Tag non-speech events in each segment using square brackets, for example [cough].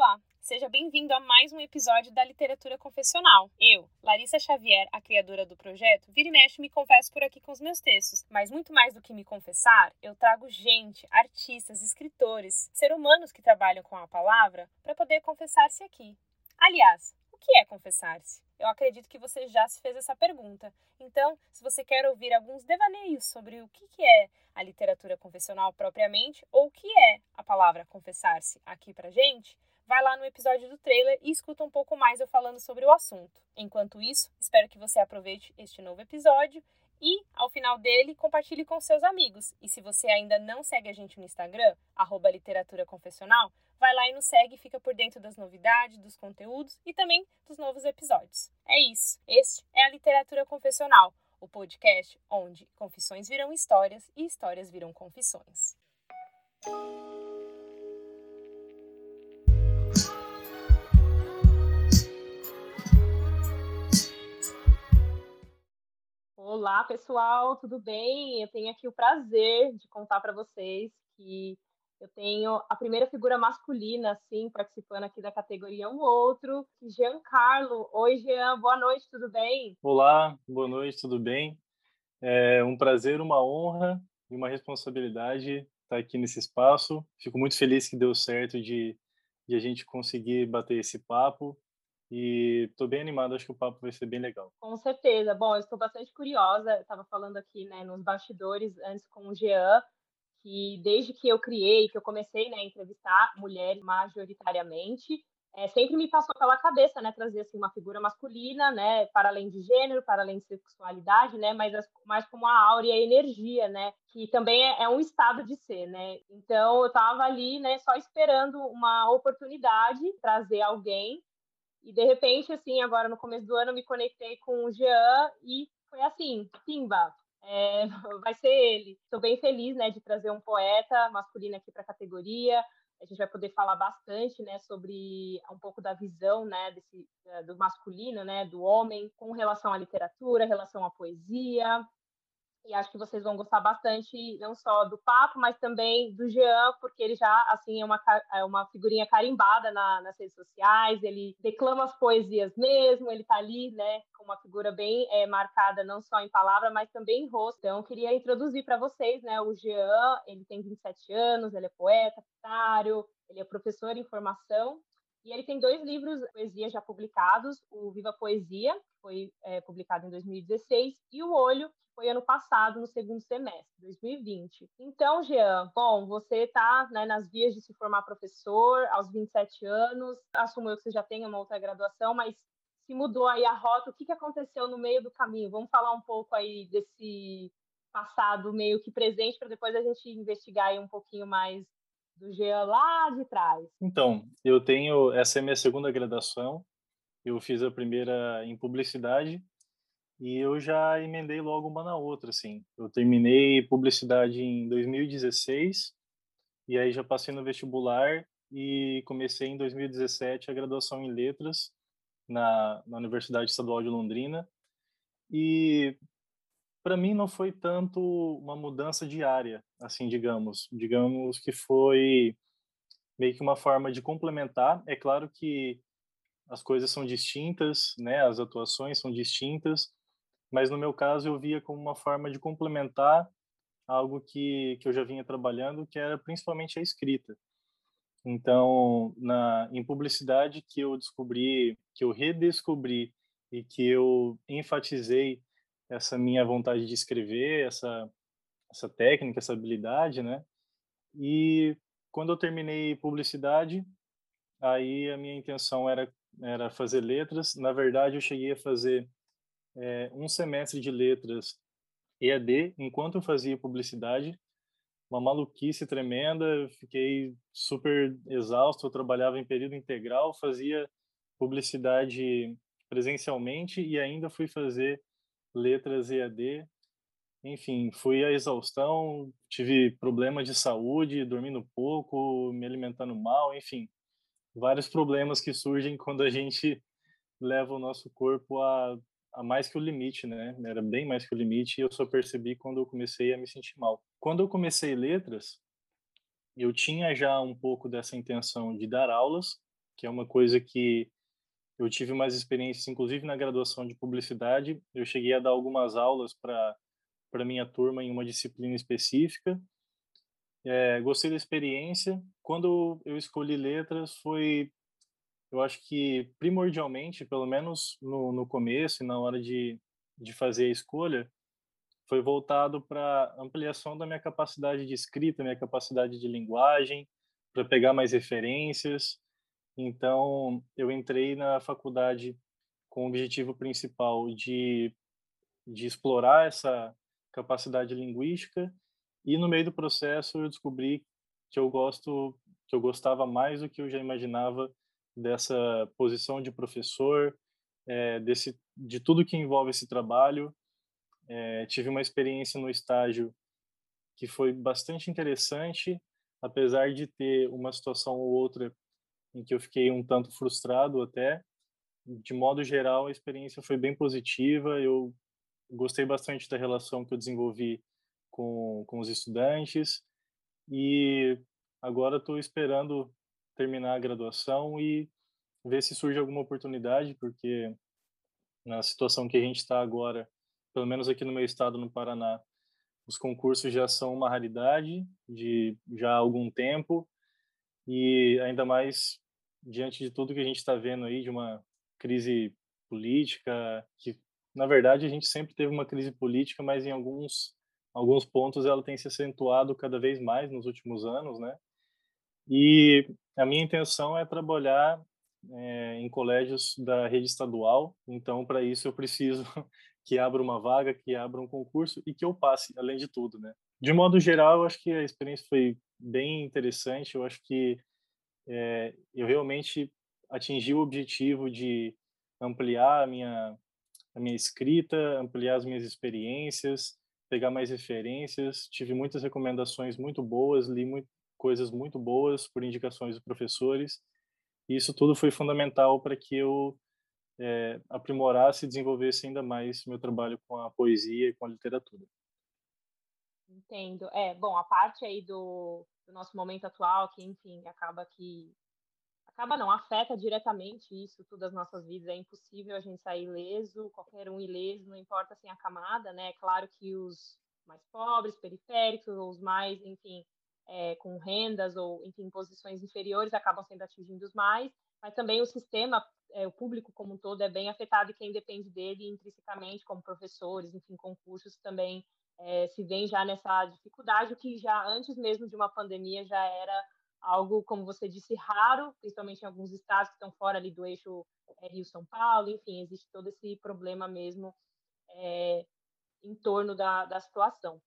Olá, seja bem-vindo a mais um episódio da Literatura Confessional. Eu, Larissa Xavier, a criadora do projeto, vira e mexe me confesso por aqui com os meus textos, mas muito mais do que me confessar, eu trago gente, artistas, escritores, ser humanos que trabalham com a palavra para poder confessar-se aqui. Aliás, o que é confessar-se? Eu acredito que você já se fez essa pergunta. Então, se você quer ouvir alguns devaneios sobre o que é a literatura confessional propriamente, ou o que é a palavra confessar-se aqui pra gente, vai lá no episódio do trailer e escuta um pouco mais eu falando sobre o assunto. Enquanto isso, espero que você aproveite este novo episódio e, ao final dele, compartilhe com seus amigos. E se você ainda não segue a gente no Instagram, arroba literatura confessional, vai lá e nos segue e fica por dentro das novidades, dos conteúdos e também dos novos episódios. É isso. Este é a Literatura Confessional, o podcast onde confissões viram histórias e histórias viram confissões. Olá, pessoal, tudo bem? Eu tenho aqui o prazer de contar para vocês que eu tenho a primeira figura masculina, assim, participando aqui da categoria Um Outro, Giancarlo. Oi, Jean, boa noite, tudo bem? Olá, boa noite, tudo bem? É um prazer, uma honra e uma responsabilidade estar aqui nesse espaço. Fico muito feliz que deu certo de, de a gente conseguir bater esse papo e estou bem animado, acho que o papo vai ser bem legal. Com certeza. Bom, eu estou bastante curiosa. Estava falando aqui, né, nos bastidores antes com o Jean, que desde que eu criei, que eu comecei, né, a entrevistar mulheres majoritariamente, é, sempre me passou pela cabeça, né, trazer assim uma figura masculina, né, para além de gênero, para além de sexualidade, né, mas mais como a áurea e a energia, né, que também é, é, um estado de ser, né. Então eu estava ali, né, só esperando uma oportunidade trazer alguém e de repente, assim, agora no começo do ano, me conectei com o Jean e foi assim, Pimba, é, [laughs] vai ser ele. Estou bem feliz, né, de trazer um poeta masculino aqui para a categoria. A gente vai poder falar bastante, né, sobre um pouco da visão, né, desse do masculino, né, do homem com relação à literatura, relação à poesia, e acho que vocês vão gostar bastante, não só do papo, mas também do Jean, porque ele já, assim, é uma, é uma figurinha carimbada na, nas redes sociais, ele declama as poesias mesmo, ele tá ali, né, com uma figura bem é, marcada, não só em palavra, mas também em rosto. Então, eu queria introduzir para vocês, né, o Jean, ele tem 27 anos, ele é poeta, pitário, ele é professor em formação, e ele tem dois livros de poesia já publicados, o Viva Poesia, foi é, publicado em 2016, e O Olho, foi ano passado, no segundo semestre, 2020. Então, Jean, bom, você está né, nas vias de se formar professor aos 27 anos, assumo eu que você já tem uma outra graduação, mas se mudou aí a rota, o que, que aconteceu no meio do caminho? Vamos falar um pouco aí desse passado meio que presente, para depois a gente investigar aí um pouquinho mais do Jean lá de trás. Então, eu tenho, essa é minha segunda graduação, eu fiz a primeira em publicidade, e eu já emendei logo uma na outra, assim. Eu terminei publicidade em 2016 e aí já passei no vestibular e comecei em 2017 a graduação em letras na, na Universidade Estadual de Londrina. E para mim não foi tanto uma mudança diária, assim, digamos. Digamos que foi meio que uma forma de complementar. É claro que as coisas são distintas, né? As atuações são distintas, mas no meu caso eu via como uma forma de complementar algo que, que eu já vinha trabalhando, que era principalmente a escrita. Então, na, em publicidade que eu descobri, que eu redescobri e que eu enfatizei essa minha vontade de escrever, essa, essa técnica, essa habilidade, né? E quando eu terminei publicidade, aí a minha intenção era, era fazer letras. Na verdade, eu cheguei a fazer é, um semestre de letras EAD enquanto eu fazia publicidade, uma maluquice tremenda, fiquei super exausto, eu trabalhava em período integral, fazia publicidade presencialmente e ainda fui fazer letras EAD. Enfim, fui à exaustão, tive problemas de saúde, dormindo pouco, me alimentando mal, enfim, vários problemas que surgem quando a gente leva o nosso corpo a a mais que o limite, né? Era bem mais que o limite e eu só percebi quando eu comecei a me sentir mal. Quando eu comecei letras, eu tinha já um pouco dessa intenção de dar aulas, que é uma coisa que eu tive mais experiências, inclusive na graduação de publicidade. Eu cheguei a dar algumas aulas para para minha turma em uma disciplina específica. É, gostei da experiência. Quando eu escolhi letras, foi, eu acho que primordialmente, pelo menos no, no começo e na hora de, de fazer a escolha, foi voltado para ampliação da minha capacidade de escrita, minha capacidade de linguagem, para pegar mais referências. Então, eu entrei na faculdade com o objetivo principal de, de explorar essa capacidade linguística e no meio do processo eu descobri que eu gosto que eu gostava mais do que eu já imaginava dessa posição de professor é, desse de tudo que envolve esse trabalho é, tive uma experiência no estágio que foi bastante interessante, apesar de ter uma situação ou outra em que eu fiquei um tanto frustrado até. De modo geral, a experiência foi bem positiva. Eu gostei bastante da relação que eu desenvolvi com, com os estudantes e agora estou esperando terminar a graduação e ver se surge alguma oportunidade, porque na situação que a gente está agora pelo menos aqui no meu estado, no Paraná, os concursos já são uma raridade de já há algum tempo e ainda mais diante de tudo que a gente está vendo aí de uma crise política que na verdade a gente sempre teve uma crise política mas em alguns alguns pontos ela tem se acentuado cada vez mais nos últimos anos né e a minha intenção é trabalhar é, em colégios da rede estadual então para isso eu preciso [laughs] que abra uma vaga, que abra um concurso e que eu passe, além de tudo, né? De modo geral, eu acho que a experiência foi bem interessante. Eu acho que é, eu realmente atingi o objetivo de ampliar a minha a minha escrita, ampliar as minhas experiências, pegar mais referências. Tive muitas recomendações muito boas, li muito, coisas muito boas por indicações dos professores. E isso tudo foi fundamental para que eu é, aprimorasse e desenvolvesse ainda mais meu trabalho com a poesia e com a literatura. Entendo. É, bom, a parte aí do, do nosso momento atual, que, enfim, acaba que acaba não, afeta diretamente isso, tudo as nossas vidas. É impossível a gente sair ileso, qualquer um ileso, não importa assim a camada, né? É claro que os mais pobres, periféricos, ou os mais, enfim, é, com rendas ou, enfim, posições inferiores acabam sendo atingidos mais, mas também o sistema é, o público como um todo é bem afetado e quem depende dele intrinsecamente, como professores, enfim, concursos também é, se vem já nessa dificuldade, o que já antes mesmo de uma pandemia já era algo, como você disse, raro, principalmente em alguns estados que estão fora ali do eixo é, Rio-São Paulo, enfim, existe todo esse problema mesmo é, em torno da, da situação.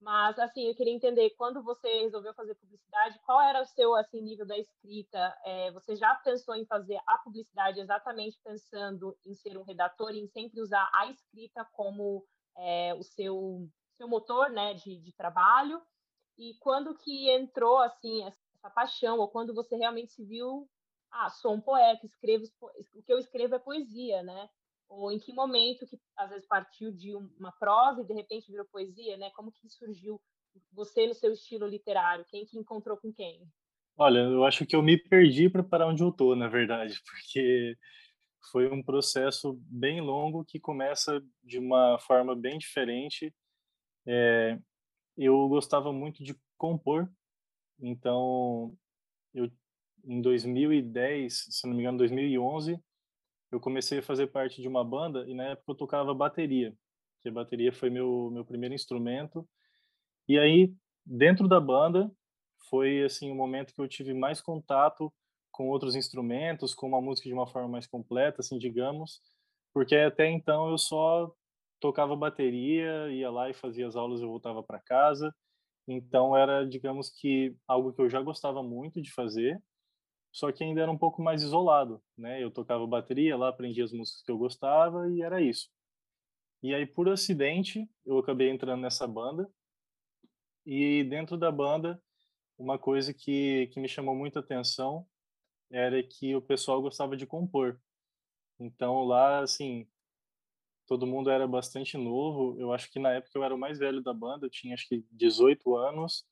Mas, assim, eu queria entender, quando você resolveu fazer publicidade, qual era o seu, assim, nível da escrita? É, você já pensou em fazer a publicidade exatamente pensando em ser um redator e em sempre usar a escrita como é, o seu, seu motor, né, de, de trabalho? E quando que entrou, assim, essa paixão? Ou quando você realmente se viu, ah, sou um poeta, escrevo, o que eu escrevo é poesia, né? ou em que momento que às vezes partiu de uma prosa e de repente virou poesia, né? Como que surgiu você no seu estilo literário? Quem que encontrou com quem? Olha, eu acho que eu me perdi para parar onde eu tô, na verdade, [laughs] porque foi um processo bem longo que começa de uma forma bem diferente. É, eu gostava muito de compor, então eu em 2010, se não me engano, 2011, eu comecei a fazer parte de uma banda e na época eu tocava bateria, que a bateria foi meu meu primeiro instrumento. E aí, dentro da banda, foi assim o momento que eu tive mais contato com outros instrumentos, com uma música de uma forma mais completa, assim, digamos, porque até então eu só tocava bateria, ia lá e fazia as aulas, eu voltava para casa. Então era, digamos que algo que eu já gostava muito de fazer só que ainda era um pouco mais isolado, né? Eu tocava bateria lá, aprendia as músicas que eu gostava e era isso. E aí, por acidente, eu acabei entrando nessa banda. E dentro da banda, uma coisa que, que me chamou muita atenção era que o pessoal gostava de compor. Então, lá, assim, todo mundo era bastante novo. Eu acho que na época eu era o mais velho da banda, eu tinha acho que 18 anos.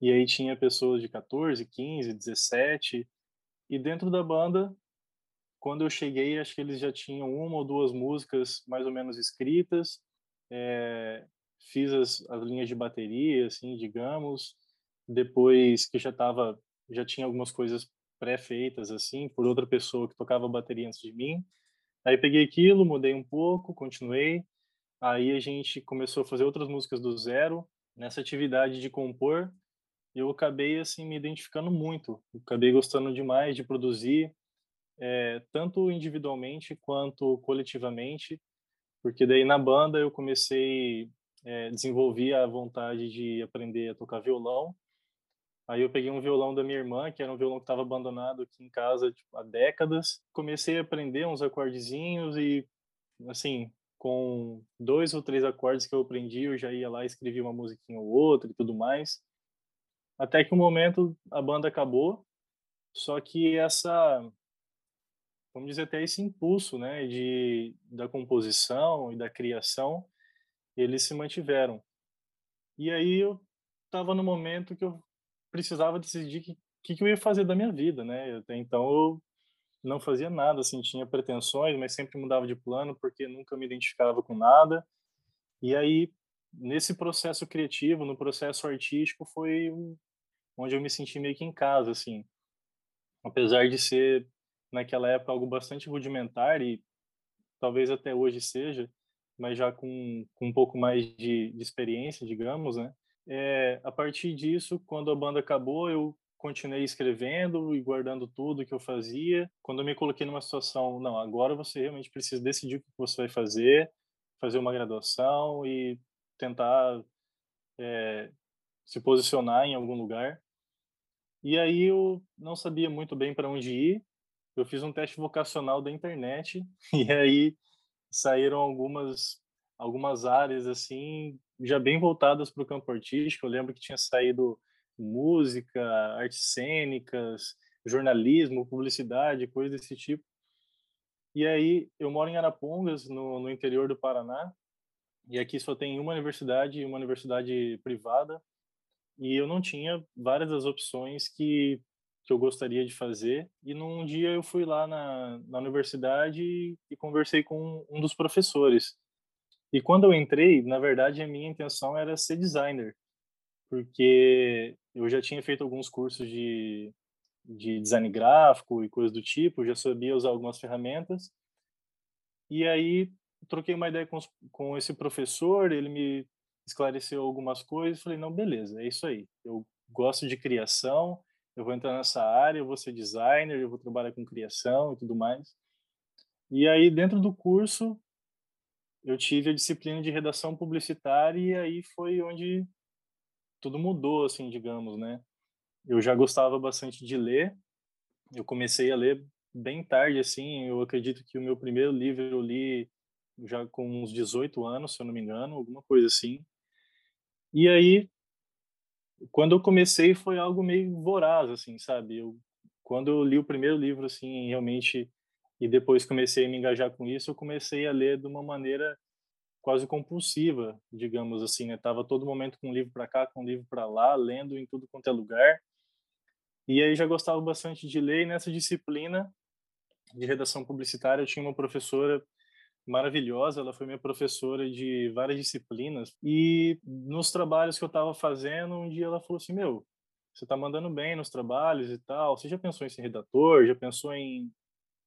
E aí tinha pessoas de 14, 15, 17 E dentro da banda, quando eu cheguei, acho que eles já tinham uma ou duas músicas mais ou menos escritas. É, fiz as, as linhas de bateria, assim, digamos. Depois que já estava, já tinha algumas coisas pré-feitas, assim, por outra pessoa que tocava bateria antes de mim. Aí peguei aquilo, mudei um pouco, continuei. Aí a gente começou a fazer outras músicas do zero. Nessa atividade de compor, eu acabei assim me identificando muito. Eu acabei gostando demais de produzir, é, tanto individualmente quanto coletivamente, porque daí na banda eu comecei é, desenvolvi a vontade de aprender a tocar violão. Aí eu peguei um violão da minha irmã, que era um violão que estava abandonado aqui em casa tipo, há décadas. Comecei a aprender uns acordezinhos e, assim, com dois ou três acordes que eu aprendi, eu já ia lá e escrevia uma musiquinha ou outra e tudo mais. Até que um momento a banda acabou, só que essa, vamos dizer até esse impulso, né, de da composição e da criação, eles se mantiveram. E aí eu estava no momento que eu precisava decidir o que, que, que, eu ia fazer da minha vida, né? Até então eu não fazia nada, assim, tinha pretensões, mas sempre mudava de plano porque nunca me identificava com nada. E aí, nesse processo criativo, no processo artístico, foi onde eu me senti meio que em casa, assim. Apesar de ser, naquela época, algo bastante rudimentar e talvez até hoje seja, mas já com, com um pouco mais de, de experiência, digamos, né? É, a partir disso, quando a banda acabou, eu continuei escrevendo e guardando tudo que eu fazia. Quando eu me coloquei numa situação, não, agora você realmente precisa decidir o que você vai fazer, fazer uma graduação e tentar é, se posicionar em algum lugar. E aí eu não sabia muito bem para onde ir. Eu fiz um teste vocacional da internet [laughs] e aí saíram algumas algumas áreas assim já bem voltadas para o campo artístico. Eu lembro que tinha saído música, artes cênicas, jornalismo, publicidade, coisas desse tipo. E aí eu moro em Arapongas, no, no interior do Paraná, e aqui só tem uma universidade, uma universidade privada, e eu não tinha várias das opções que que eu gostaria de fazer. E num dia eu fui lá na, na universidade e conversei com um dos professores. E quando eu entrei, na verdade, a minha intenção era ser designer, porque eu já tinha feito alguns cursos de, de design gráfico e coisas do tipo, já sabia usar algumas ferramentas. E aí troquei uma ideia com, com esse professor, ele me esclareceu algumas coisas, falei, não, beleza, é isso aí. Eu gosto de criação, eu vou entrar nessa área, eu vou ser designer, eu vou trabalhar com criação e tudo mais. E aí, dentro do curso, eu tive a disciplina de redação publicitária e aí foi onde tudo mudou, assim, digamos, né? Eu já gostava bastante de ler, eu comecei a ler bem tarde, assim, eu acredito que o meu primeiro livro eu li já com uns 18 anos, se eu não me engano, alguma coisa assim. E aí, quando eu comecei foi algo meio voraz, assim, sabe? Eu, quando eu li o primeiro livro, assim, realmente, e depois comecei a me engajar com isso, eu comecei a ler de uma maneira quase compulsiva, digamos assim, né? Tava todo momento com um livro para cá, com um livro para lá, lendo em tudo quanto é lugar. E aí já gostava bastante de ler, e nessa disciplina de redação publicitária eu tinha uma professora maravilhosa, ela foi minha professora de várias disciplinas e nos trabalhos que eu estava fazendo, um dia ela falou assim, meu, você está mandando bem nos trabalhos e tal, você já pensou em ser redator, já pensou em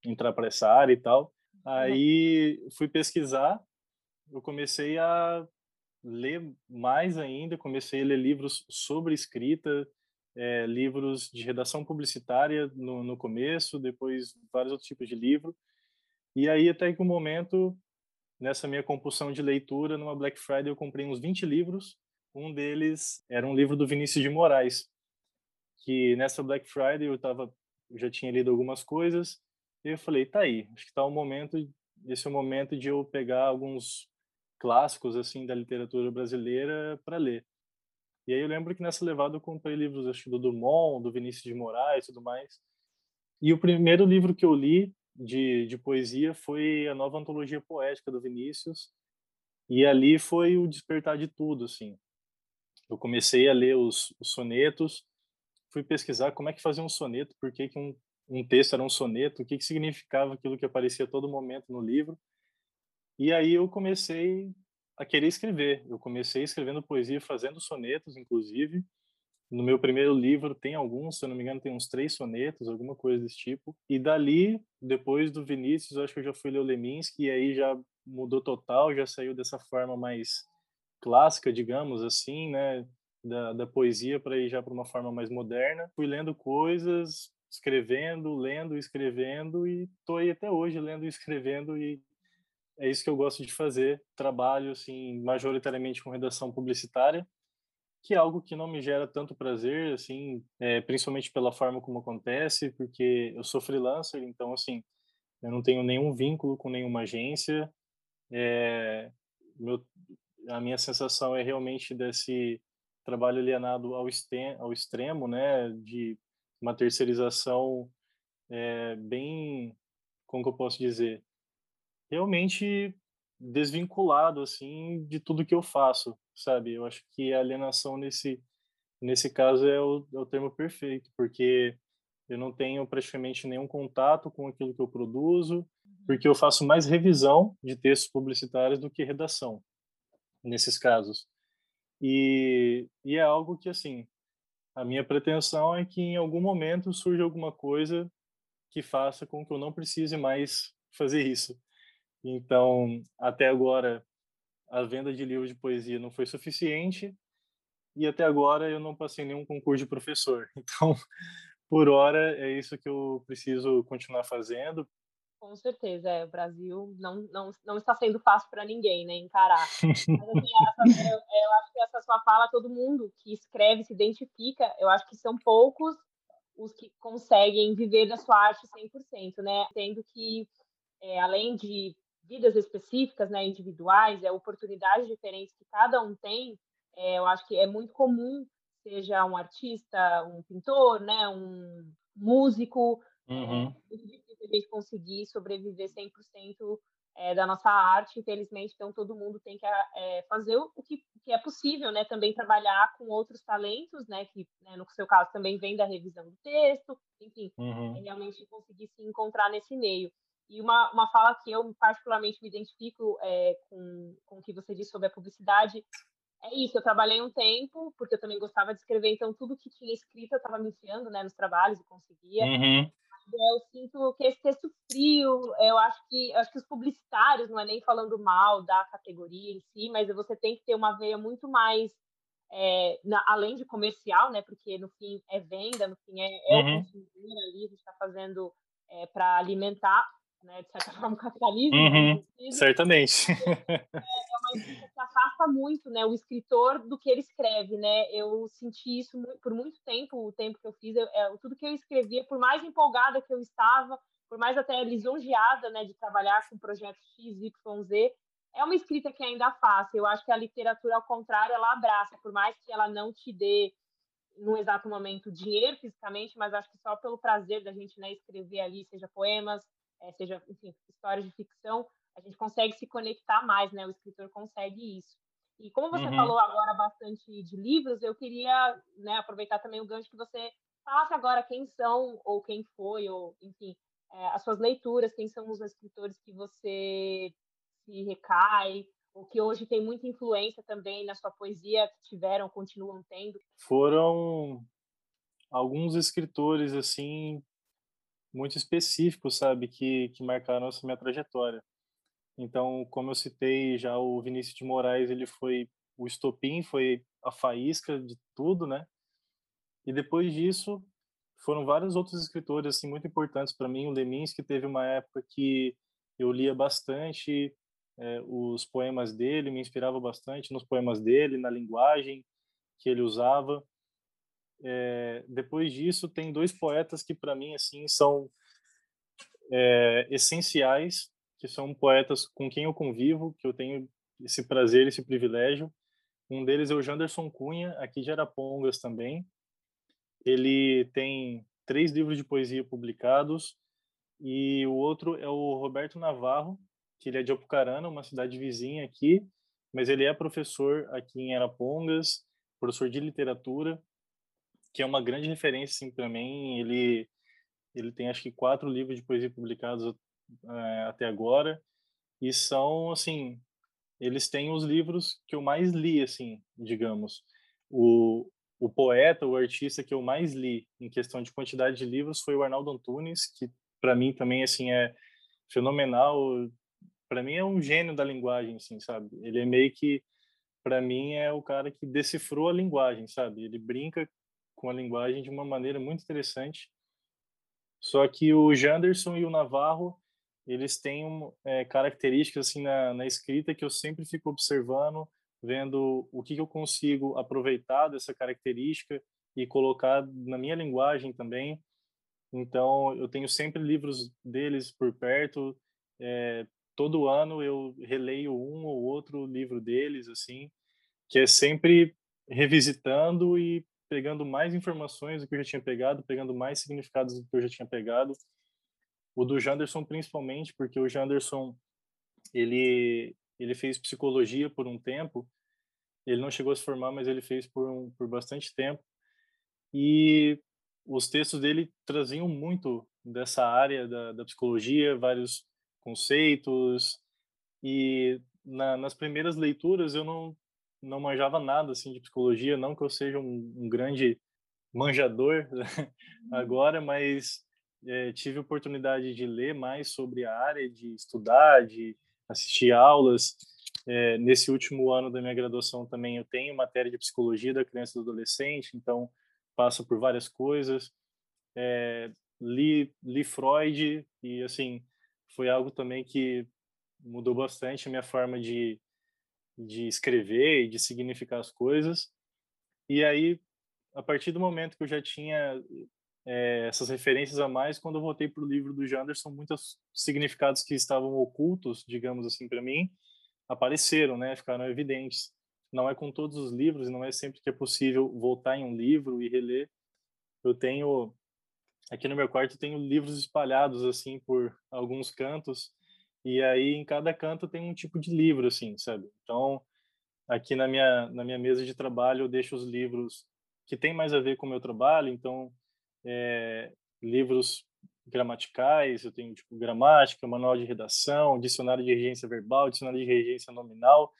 entrar para essa área e tal? Aí fui pesquisar, eu comecei a ler mais ainda, comecei a ler livros sobre escrita, é, livros de redação publicitária no, no começo, depois vários outros tipos de livro, e aí, até que um momento, nessa minha compulsão de leitura, numa Black Friday, eu comprei uns 20 livros. Um deles era um livro do Vinícius de Moraes, que nessa Black Friday eu tava, eu já tinha lido algumas coisas, e eu falei, tá aí, acho que tá o momento, esse é o momento de eu pegar alguns clássicos assim da literatura brasileira para ler. E aí eu lembro que nessa levada eu comprei livros acho, do Dumont, do Vinícius de Moraes e tudo mais. E o primeiro livro que eu li de, de poesia foi a nova antologia poética do Vinícius, e ali foi o despertar de tudo, assim. Eu comecei a ler os, os sonetos, fui pesquisar como é que fazia um soneto, por que, que um um texto era um soneto, o que, que significava aquilo que aparecia a todo momento no livro. E aí eu comecei a querer escrever. Eu comecei escrevendo poesia, fazendo sonetos, inclusive. No meu primeiro livro tem alguns, se eu não me engano, tem uns três sonetos, alguma coisa desse tipo. E dali, depois do Vinícius, acho que eu já fui ler o Leminski, e aí já mudou total, já saiu dessa forma mais clássica, digamos assim, né? Da, da poesia para ir já para uma forma mais moderna. Fui lendo coisas, escrevendo, lendo, escrevendo, e tô aí até hoje lendo e escrevendo, e é isso que eu gosto de fazer. Trabalho, assim, majoritariamente com redação publicitária, que é algo que não me gera tanto prazer, assim, é, principalmente pela forma como acontece, porque eu sou freelancer, então, assim, eu não tenho nenhum vínculo com nenhuma agência. É, meu, a minha sensação é realmente desse trabalho alienado ao, extremo, ao extremo né, de uma terceirização é, bem, como que eu posso dizer, realmente desvinculado assim de tudo que eu faço, sabe? Eu acho que a alienação nesse nesse caso é o, é o termo perfeito, porque eu não tenho praticamente nenhum contato com aquilo que eu produzo, uhum. porque eu faço mais revisão de textos publicitários do que redação nesses casos. E, e é algo que, assim, a minha pretensão é que em algum momento surja alguma coisa que faça com que eu não precise mais fazer isso. Então, até agora, a venda de livros de poesia não foi suficiente e até agora eu não passei nenhum concurso de professor. [laughs] Então, por hora, é isso que eu preciso continuar fazendo. Com certeza, é, o Brasil não, não, não está sendo fácil para ninguém, né, encarar. Mas, assim, [laughs] essa, eu, eu, acho que essa sua fala, todo mundo que escreve, se identifica, eu acho que são poucos os que conseguem viver da sua arte 100%, né, tendo que, é, além de vidas específicas, né, individuais, é oportunidades diferentes que cada um tem. É, eu acho que é muito comum, seja um artista, um pintor, né, um músico, é uhum. é a gente conseguir sobreviver 100% é, da nossa arte, infelizmente, então todo mundo tem que é, fazer o que, que, é possível, né? Também trabalhar com outros talentos, né? Que né, no seu caso também vem da revisão do texto, enfim, uhum. realmente conseguir se encontrar nesse meio. E uma, uma fala que eu particularmente me identifico é, com, com o que você disse sobre a publicidade é isso. Eu trabalhei um tempo, porque eu também gostava de escrever, então tudo que tinha escrito eu estava me enfiando né, nos trabalhos e conseguia. Uhum. Eu sinto que esse texto frio, eu acho que eu acho que os publicitários, não é nem falando mal da categoria em si, mas você tem que ter uma veia muito mais é, na, além de comercial, né? Porque no fim é venda, no fim é, é uhum. o consumidor ali, a gente está fazendo é, para alimentar né, de certa [laughs] forma, o capitalismo. Uhum, certamente. É, é uma [laughs] escrita que afasta muito né, o escritor do que ele escreve. Né? Eu senti isso por muito tempo, o tempo que eu fiz, eu, é, tudo que eu escrevia, por mais empolgada que eu estava, por mais até lisonjeada né, de trabalhar com projetos X, Y, Z, é uma escrita que ainda faço. Eu acho que a literatura, ao contrário, ela abraça, por mais que ela não te dê no exato momento dinheiro fisicamente, mas acho que só pelo prazer da gente né, escrever ali, seja poemas, é, seja, enfim, histórias de ficção, a gente consegue se conectar mais, né? O escritor consegue isso. E como você uhum. falou agora bastante de livros, eu queria né, aproveitar também o gancho que você falasse agora quem são, ou quem foi, ou, enfim, é, as suas leituras, quem são os escritores que você se recai, ou que hoje tem muita influência também na sua poesia, que tiveram, continuam tendo? Foram alguns escritores, assim, muito específicos, sabe, que, que marcaram essa minha trajetória. Então, como eu citei já, o Vinícius de Moraes, ele foi o estopim, foi a faísca de tudo, né? E depois disso, foram vários outros escritores assim muito importantes para mim. O Leminski teve uma época que eu lia bastante é, os poemas dele, me inspirava bastante nos poemas dele, na linguagem que ele usava. É, depois disso, tem dois poetas que para mim assim são é, essenciais, que são poetas com quem eu convivo, que eu tenho esse prazer, esse privilégio. Um deles é o Janderson Cunha, aqui de Arapongas também. Ele tem três livros de poesia publicados e o outro é o Roberto Navarro, que ele é de Apucarana, uma cidade vizinha aqui, mas ele é professor aqui em Arapongas, professor de literatura que é uma grande referência assim, para mim. Ele Ele tem acho que quatro livros de poesia publicados é, até agora e são assim, eles têm os livros que eu mais li, assim, digamos. O, o poeta, o artista que eu mais li em questão de quantidade de livros foi o Arnaldo Antunes, que para mim também assim é fenomenal. Para mim é um gênio da linguagem, assim, sabe? Ele é meio que para mim é o cara que decifrou a linguagem, sabe? Ele brinca com a linguagem de uma maneira muito interessante. Só que o Janderson e o Navarro, eles têm é, características assim na, na escrita que eu sempre fico observando vendo o que eu consigo aproveitar dessa característica e colocar na minha linguagem também. Então, eu tenho sempre livros deles por perto. É, todo ano eu releio um ou outro livro deles, assim, que é sempre revisitando e pegando mais informações do que eu já tinha pegado, pegando mais significados do que eu já tinha pegado. O do Janderson, principalmente, porque o Janderson, ele, ele fez psicologia por um tempo ele não chegou a se formar, mas ele fez por, um, por bastante tempo. E os textos dele traziam muito dessa área da, da psicologia, vários conceitos. E na, nas primeiras leituras eu não, não manjava nada assim de psicologia, não que eu seja um, um grande manjador [laughs] agora, mas é, tive oportunidade de ler mais sobre a área, de estudar, de assistir aulas é, nesse último ano da minha graduação também eu tenho matéria de psicologia da criança e do adolescente, então passa por várias coisas. É, li, li Freud e assim foi algo também que mudou bastante a minha forma de, de escrever e de significar as coisas. E aí, a partir do momento que eu já tinha é, essas referências a mais, quando eu voltei para o livro do Janderson, muitos significados que estavam ocultos, digamos assim, para mim, apareceram, né, ficaram evidentes. Não é com todos os livros, não é sempre que é possível voltar em um livro e reler. Eu tenho aqui no meu quarto tenho livros espalhados assim por alguns cantos e aí em cada canto tem um tipo de livro assim, sabe? Então, aqui na minha na minha mesa de trabalho eu deixo os livros que tem mais a ver com o meu trabalho, então é, livros gramaticais, eu tenho tipo gramática, manual de redação, dicionário de regência verbal, dicionário de regência nominal,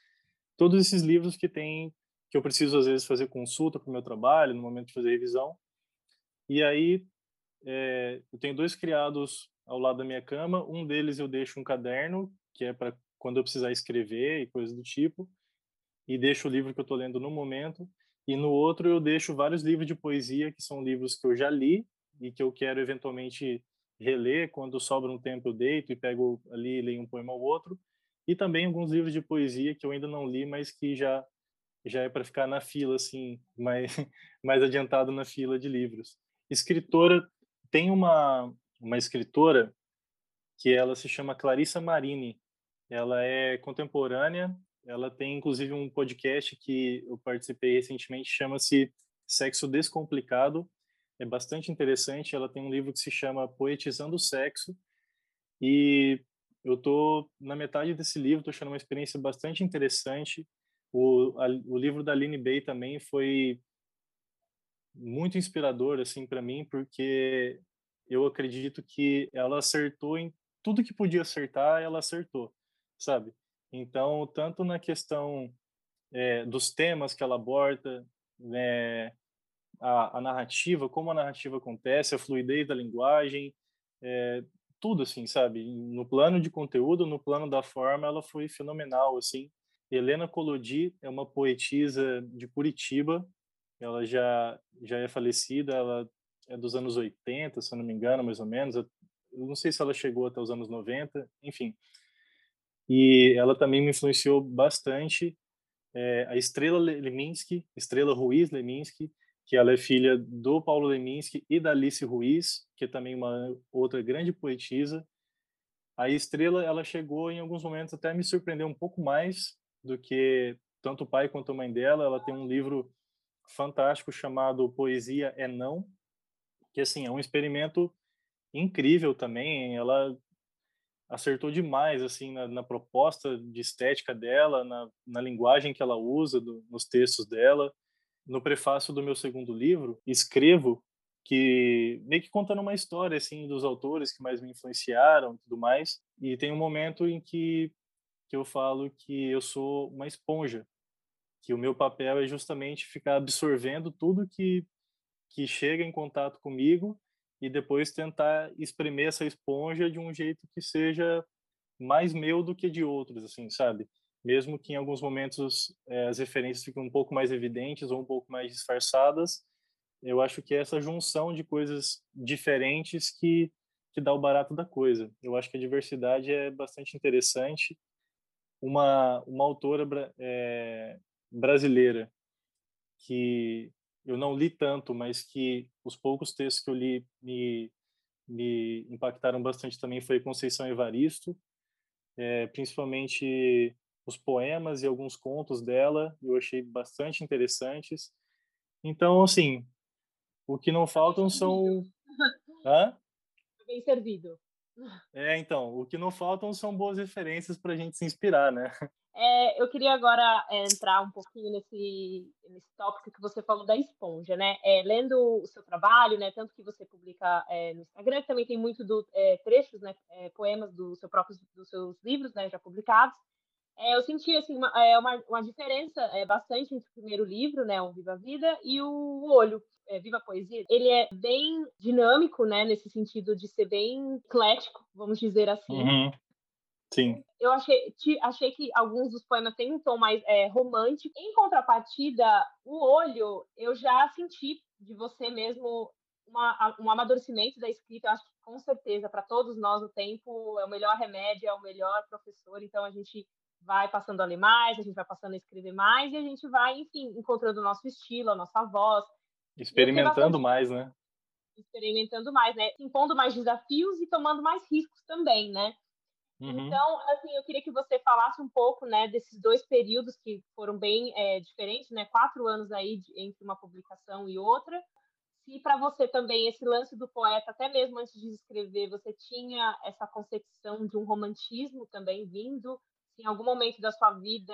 todos esses livros que tem que eu preciso às vezes fazer consulta para o meu trabalho no momento de fazer revisão. E aí é, eu tenho dois criados ao lado da minha cama, um deles eu deixo um caderno que é para quando eu precisar escrever e coisas do tipo, e deixo o livro que eu estou lendo no momento. E no outro eu deixo vários livros de poesia que são livros que eu já li e que eu quero eventualmente reler, quando sobra um tempo eu deito e pego ali e leio um poema ou outro, e também alguns livros de poesia que eu ainda não li, mas que já já é para ficar na fila assim, [laughs] mais mais adiantado na fila de livros. Escritora tem uma uma escritora que ela se chama Clarissa Marini. Ela é contemporânea, ela tem inclusive um podcast que eu participei recentemente, chama-se Sexo Descomplicado, é bastante interessante. Ela tem um livro que se chama Poetizando o Sexo e eu tô na metade desse livro, tô achando uma experiência bastante interessante. O, a, o livro da Aline Bay também foi muito inspirador assim para mim, porque eu acredito que ela acertou em tudo que podia acertar, ela acertou, sabe? Então, tanto na questão é, dos temas que ela aborda, né, a, a, narrativa, como a narrativa acontece, a fluidez da linguagem, é, tudo assim, sabe? No plano de conteúdo, no plano da forma, ela foi fenomenal, assim. Helena Colodi é uma poetisa de Curitiba, ela já já é falecida, ela é dos anos 80, se eu não me engano, mais ou menos. Eu não sei se ela chegou até os anos 90, enfim. E ela também me influenciou bastante. É, a Estrela Leminski, Estrela Ruiz Leminski, que ela é filha do Paulo Leminski e da Alice Ruiz, que é também uma outra grande poetisa. A Estrela, ela chegou em alguns momentos até me surpreender um pouco mais do que tanto o pai quanto a mãe dela. Ela tem um livro fantástico chamado Poesia é Não, que assim, é um experimento incrível também. Ela acertou demais assim na, na proposta de estética dela, na, na linguagem que ela usa do, nos textos dela no prefácio do meu segundo livro, escrevo que meio que contando uma história assim dos autores que mais me influenciaram tudo mais. E tem um momento em que que eu falo que eu sou uma esponja, que o meu papel é justamente ficar absorvendo tudo que que chega em contato comigo e depois tentar espremer essa esponja de um jeito que seja mais meu do que de outros, assim, sabe? Mesmo que em alguns momentos é, as referências fiquem um pouco mais evidentes ou um pouco mais disfarçadas, eu acho que é essa junção de coisas diferentes que que dá o barato da coisa. Eu acho que a diversidade é bastante interessante. Uma uma autora é, brasileira que eu não li tanto, mas que os poucos textos que eu li me, me impactaram bastante também foi Conceição Evaristo, é, principalmente os poemas e alguns contos dela, eu achei bastante interessantes. Então, assim, o que não faltam são... Hã? [laughs] Bem servido. É, então, o que não faltam são boas referências para a gente se inspirar, né? É, eu queria agora é, entrar um pouquinho nesse, nesse tópico que você falou da esponja, né? É, lendo o seu trabalho, né? Tanto que você publica é, no Instagram, também tem muito do, é, trechos, né? É, poemas do seu próprio, dos seus livros, né? Já publicados. Eu senti assim uma, uma, uma diferença bastante entre o primeiro livro, né? O Viva a Vida e o Olho, Viva a Poesia. Ele é bem dinâmico, né? Nesse sentido de ser bem eclético, vamos dizer assim. Uhum. Sim. Eu achei, achei que alguns dos poemas têm um tom mais é, romântico. Em contrapartida, o olho, eu já senti de você mesmo uma, um amadurecimento da escrita. Eu acho que, com certeza, para todos nós, o tempo é o melhor remédio, é o melhor professor. Então, a gente vai passando a ler mais, a gente vai passando a escrever mais e a gente vai, enfim, encontrando o nosso estilo, a nossa voz. Experimentando mais, né? Experimentando mais, né? Impondo mais desafios e tomando mais riscos também, né? Uhum. Então, assim, eu queria que você falasse um pouco, né, desses dois períodos que foram bem é, diferentes, né, quatro anos aí de, entre uma publicação e outra. Se para você também esse lance do poeta, até mesmo antes de escrever, você tinha essa concepção de um romantismo também vindo, em algum momento da sua vida,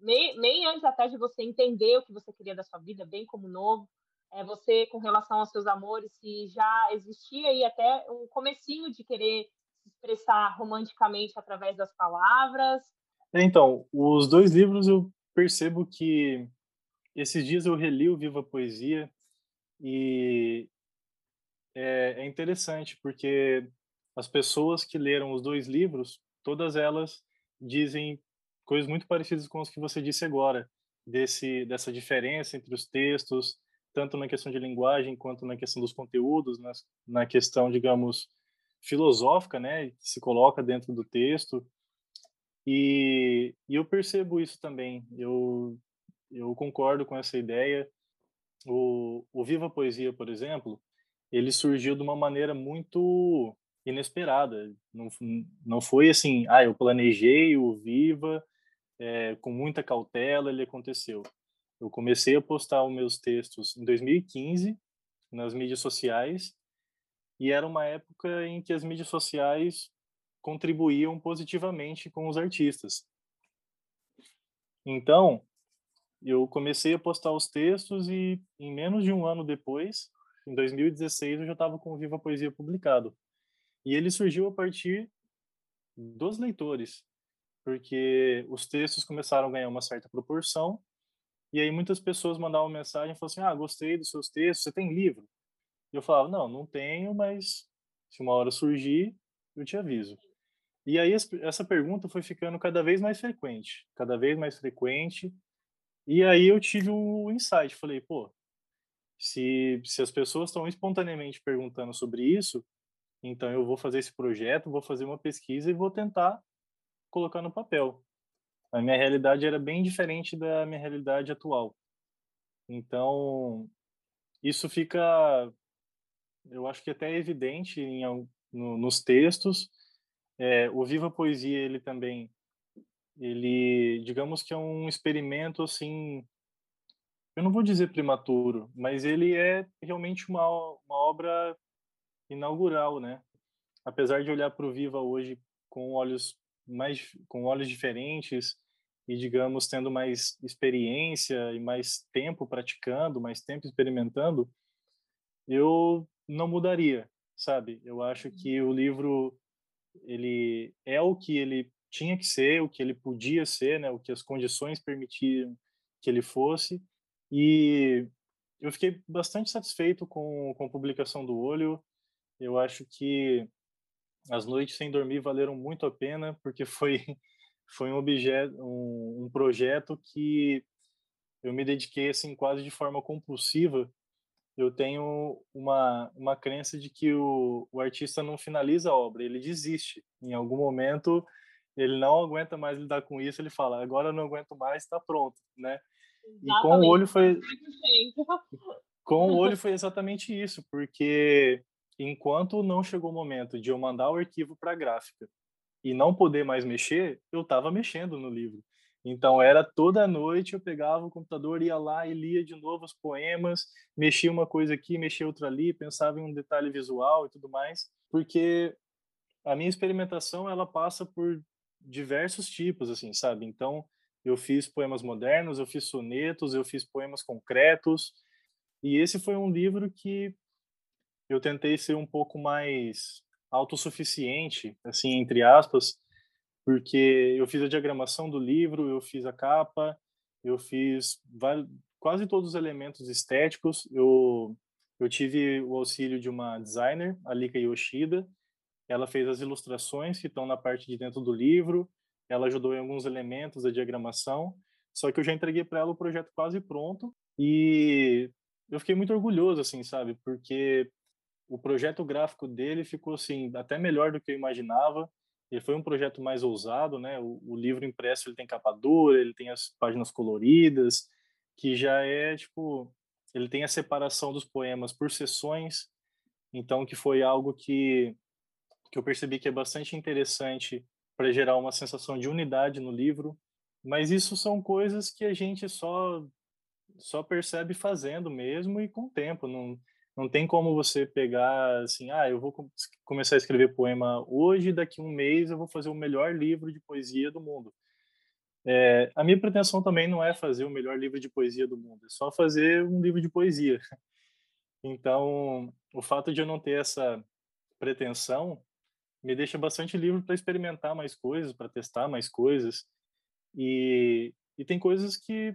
meio antes até de você entender o que você queria da sua vida, bem como novo, é, você com relação aos seus amores, se já existia aí até um comecinho de querer se expressar romanticamente através das palavras? Então, os dois livros eu percebo que esses dias eu reli o Viva Poesia e é, é interessante porque as pessoas que leram os dois livros, todas elas dizem coisas muito parecidas com as que você disse agora, desse dessa diferença entre os textos, tanto na questão de linguagem quanto na questão dos conteúdos, na, na questão, digamos, filosófica, né, que se coloca dentro do texto. E, e eu percebo isso também. Eu eu concordo com essa ideia. O, o Viva Poesia, por exemplo, ele surgiu de uma maneira muito inesperada. Não, não foi assim, ah, eu planejei o Viva é, com muita cautela, ele aconteceu. Eu comecei a postar os meus textos em 2015 nas mídias sociais e era uma época em que as mídias sociais contribuíam positivamente com os artistas. Então, eu comecei a postar os textos e em menos de um ano depois, em 2016, eu já estava com o Viva Poesia publicado. E ele surgiu a partir dos leitores, porque os textos começaram a ganhar uma certa proporção, e aí muitas pessoas mandavam mensagem e falavam assim, ah, gostei dos seus textos, você tem livro? E eu falava, não, não tenho, mas se uma hora surgir, eu te aviso. E aí essa pergunta foi ficando cada vez mais frequente, cada vez mais frequente. E aí eu tive o insight, falei, pô, se, se as pessoas estão espontaneamente perguntando sobre isso, então eu vou fazer esse projeto, vou fazer uma pesquisa e vou tentar colocar no papel. A minha realidade era bem diferente da minha realidade atual. Então, isso fica eu acho que até evidente em, no, nos textos. É, o Viva Poesia, ele também, ele, digamos que é um experimento, assim, eu não vou dizer prematuro, mas ele é realmente uma, uma obra inaugural, né? Apesar de olhar para o Viva hoje com olhos mais com olhos diferentes e digamos tendo mais experiência e mais tempo praticando, mais tempo experimentando, eu não mudaria, sabe? Eu acho uhum. que o livro ele é o que ele tinha que ser, o que ele podia ser, né? O que as condições permitiam que ele fosse. E eu fiquei bastante satisfeito com, com a publicação do Olho. Eu acho que as noites sem dormir valeram muito a pena, porque foi [laughs] foi um objeto, um, um projeto que eu me dediquei assim quase de forma compulsiva. Eu tenho uma uma crença de que o, o artista não finaliza a obra, ele desiste. Em algum momento ele não aguenta mais lidar com isso, ele fala: agora não aguento mais, está pronto, né? Exatamente. E com o olho foi [laughs] com o olho foi exatamente isso, porque enquanto não chegou o momento de eu mandar o arquivo para a gráfica e não poder mais mexer, eu estava mexendo no livro. Então era toda noite eu pegava o computador, ia lá e lia de novo os poemas, mexia uma coisa aqui, mexia outra ali, pensava em um detalhe visual e tudo mais, porque a minha experimentação ela passa por diversos tipos, assim, sabe? Então eu fiz poemas modernos, eu fiz sonetos, eu fiz poemas concretos, e esse foi um livro que eu tentei ser um pouco mais autossuficiente, assim, entre aspas, porque eu fiz a diagramação do livro, eu fiz a capa, eu fiz quase todos os elementos estéticos. Eu, eu tive o auxílio de uma designer, a Lika Yoshida. Ela fez as ilustrações que estão na parte de dentro do livro. Ela ajudou em alguns elementos da diagramação. Só que eu já entreguei para ela o projeto quase pronto e eu fiquei muito orgulhoso, assim, sabe? Porque o projeto gráfico dele ficou assim até melhor do que eu imaginava. Ele foi um projeto mais ousado, né? O, o, livro impresso ele tem capa dura, ele tem as páginas coloridas, que já é tipo, ele tem a separação dos poemas por sessões, então que foi algo que que eu percebi que é bastante interessante para gerar uma sensação de unidade no livro. Mas isso são coisas que a gente só só percebe fazendo mesmo e com o tempo. Não, não tem como você pegar assim, ah, eu vou começar a escrever poema hoje, daqui a um mês eu vou fazer o melhor livro de poesia do mundo. É, a minha pretensão também não é fazer o melhor livro de poesia do mundo, é só fazer um livro de poesia. [laughs] Então, o fato de eu não ter essa pretensão me deixa bastante livre para experimentar mais coisas, para testar mais coisas. E, e tem coisas que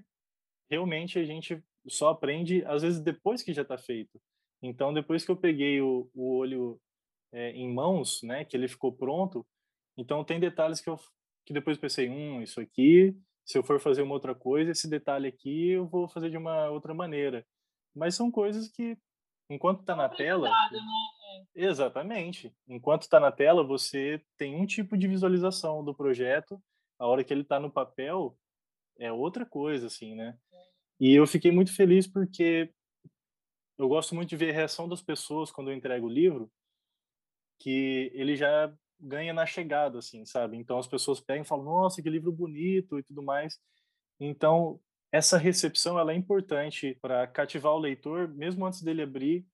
realmente a gente só aprende, às vezes, depois que já está feito. Então, depois que eu peguei o, o olho é, em mãos, né, que ele ficou pronto, então tem detalhes que eu que depois pensei, hum, isso aqui, se eu for fazer uma outra coisa, esse detalhe aqui eu vou fazer de uma outra maneira. Mas são coisas que, enquanto está na tela, né? Exatamente, enquanto está na tela, você tem um tipo de visualização do projeto. A hora que ele está no papel é outra coisa, assim, né? E eu fiquei muito feliz porque eu gosto muito de ver a reação das pessoas quando eu entrego o livro, que ele já ganha na chegada, assim, sabe? Então as pessoas pegam e falam, nossa, que livro bonito e tudo mais. Então essa recepção ela é importante para cativar o leitor, mesmo antes dele abrir,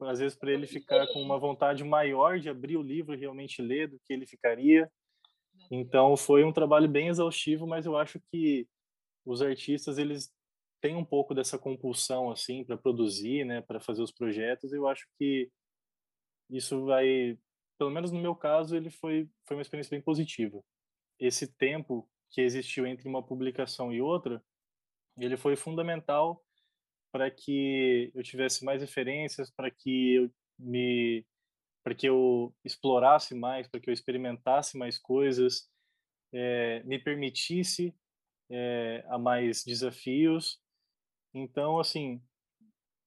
às vezes para ele ficar com uma vontade maior de abrir o livro e realmente ler do que ele ficaria. Então foi um trabalho bem exaustivo, mas eu acho que os artistas eles tem um pouco dessa compulsão assim para produzir, né, para fazer os projetos. Eu acho que isso vai, pelo menos no meu caso, ele foi foi uma experiência bem positiva. Esse tempo que existiu entre uma publicação e outra, ele foi fundamental para que eu tivesse mais referências, para que eu me para que eu explorasse mais, para que eu experimentasse mais coisas, é, me permitisse é, a mais desafios então, assim,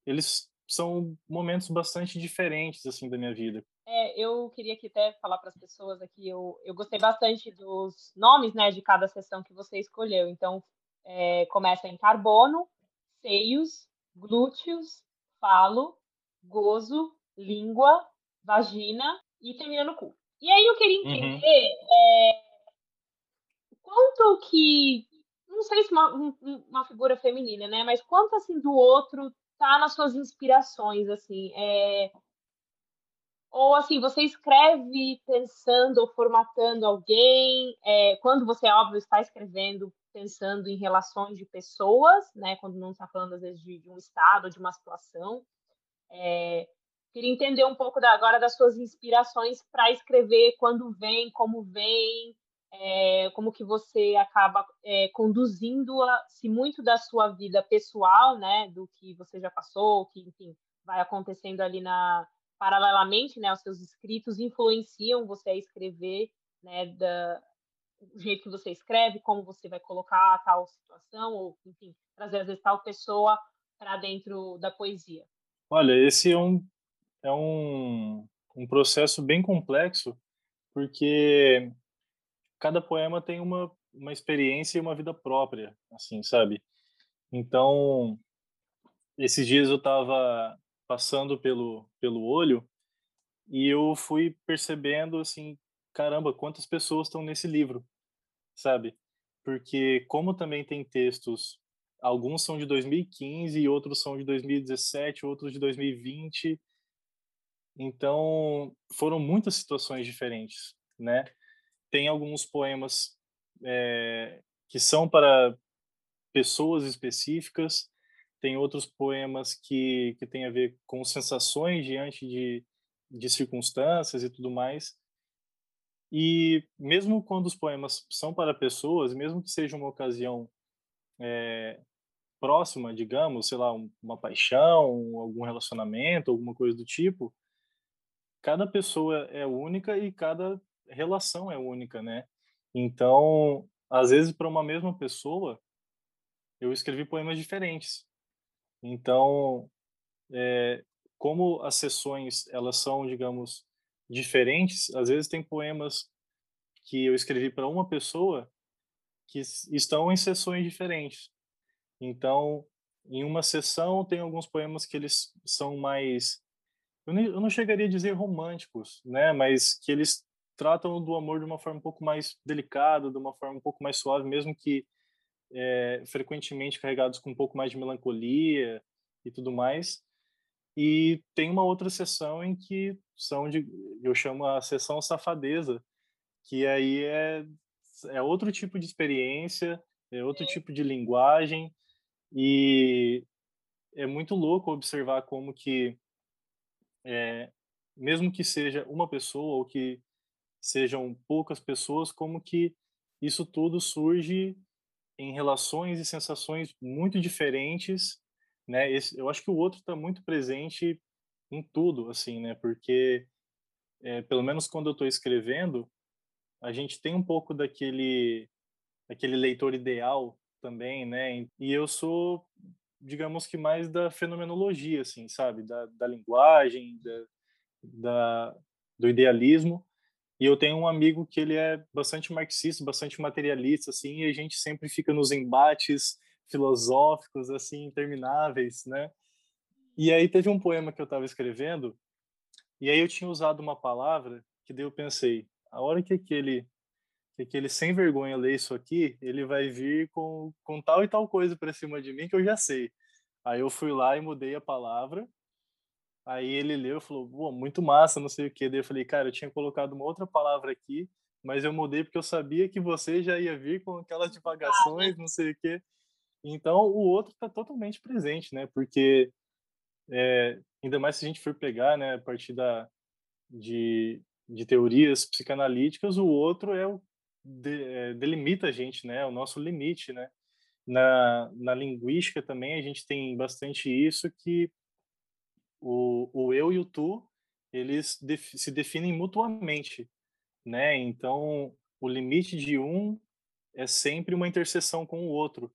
eles são momentos bastante diferentes assim da minha vida. É, eu queria aqui até falar para as pessoas aqui, eu, eu gostei bastante dos nomes, né, de cada sessão que você escolheu. Então, é, começa em carbono, seios, glúteos, falo, gozo, língua, vagina e termina no cu. E aí eu queria uhum. entender uhum. é, quanto que não sei se uma, uma figura feminina, né? Mas quanto assim do outro tá nas suas inspirações, assim, é... ou assim você escreve pensando ou formatando alguém, é... quando você óbvio está escrevendo pensando em relações de pessoas, né? Quando não está falando às vezes de, de, um estado, de uma situação. É... Queria entender um pouco da, agora das suas inspirações para escrever, quando vem, como vem, é, como que você acaba é, conduzindo se muito da sua vida pessoal, né, do que você já passou, que enfim vai acontecendo ali na paralelamente, né, os seus escritos influenciam você a escrever, né, da, o jeito que você escreve, como você vai colocar tal situação, ou, enfim, trazer às vezes tal pessoa para dentro da poesia? Olha, esse é um, é um, um processo bem complexo, porque cada poema tem uma, uma experiência e uma vida própria, assim, sabe? Então, esses dias eu estava passando pelo, pelo olho e eu fui percebendo, assim, caramba, quantas pessoas estão nesse livro, sabe? Porque como também tem textos, alguns são de 2015 e outros são de 2017, outros de 2020. Então, foram muitas situações diferentes, né? Tem alguns poemas é, que são para pessoas específicas, tem outros poemas que, que têm a ver com sensações diante de, de circunstâncias e tudo mais. E mesmo quando os poemas são para pessoas, mesmo que seja uma ocasião é, próxima, digamos, sei lá, um, uma paixão, algum relacionamento, alguma coisa do tipo, cada pessoa é única e cada relação é única, né? Então, às vezes para uma mesma pessoa, eu escrevi poemas diferentes. Então, é, como as sessões elas são, digamos, diferentes. Às vezes tem poemas que eu escrevi para uma pessoa que estão em sessões diferentes. Então, em uma sessão tem alguns poemas que eles são mais eu, não chegaria a dizer românticos, né, mas que eles tratam do amor de uma forma um pouco mais delicada, de uma forma um pouco mais suave, mesmo que é, frequentemente carregados com um pouco mais de melancolia e tudo mais. E tem uma outra sessão em que são de, eu chamo a sessão safadeza, que aí é, é outro tipo de experiência, é outro tipo de linguagem, e é muito louco observar como que, é, mesmo que seja uma pessoa ou que sejam poucas pessoas, como que isso tudo surge em relações e sensações muito diferentes né? Esse, eu acho que o outro está muito presente em tudo, assim, né? Porque é, pelo menos quando eu estou escrevendo, a gente tem um pouco daquele aquele leitor ideal também, né? E eu sou, digamos que mais da fenomenologia, assim, sabe? Da, da linguagem, da, da, do idealismo. E eu tenho um amigo que ele é bastante marxista, bastante materialista, assim, e a gente sempre fica nos embates filosóficos assim intermináveis, né? E aí teve um poema que eu estava escrevendo e aí eu tinha usado uma palavra que daí eu pensei, a hora que aquele que aquele sem vergonha lê isso aqui, ele vai vir com, com tal e tal coisa para cima de mim que eu já sei. Aí eu fui lá e mudei a palavra. Aí ele leu e falou, muito massa, não sei o que. Daí eu falei, cara, eu tinha colocado uma outra palavra aqui, mas eu mudei porque eu sabia que você já ia vir com aquelas divagações, não sei o que. Então, o outro está totalmente presente, né? Porque, é, ainda mais se a gente for pegar, né, a partir da, de, de teorias psicanalíticas, o outro é o de, é, delimita a gente, né? O nosso limite, né? Na, na linguística também a gente tem bastante isso que o, o eu e o tu eles def, se definem mutuamente, né? Então o limite de um é sempre uma interseção com o outro.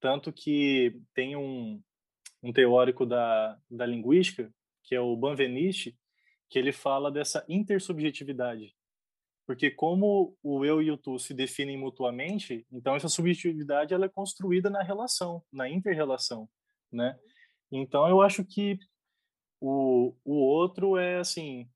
Tanto que tem um, um teórico da, da linguística, que é o Benveniste, que ele fala dessa intersubjetividade. Porque como o eu e o tu se definem mutuamente, então essa subjetividade ela é construída na relação, na interrelação, né? Então eu acho que o, o outro é assim,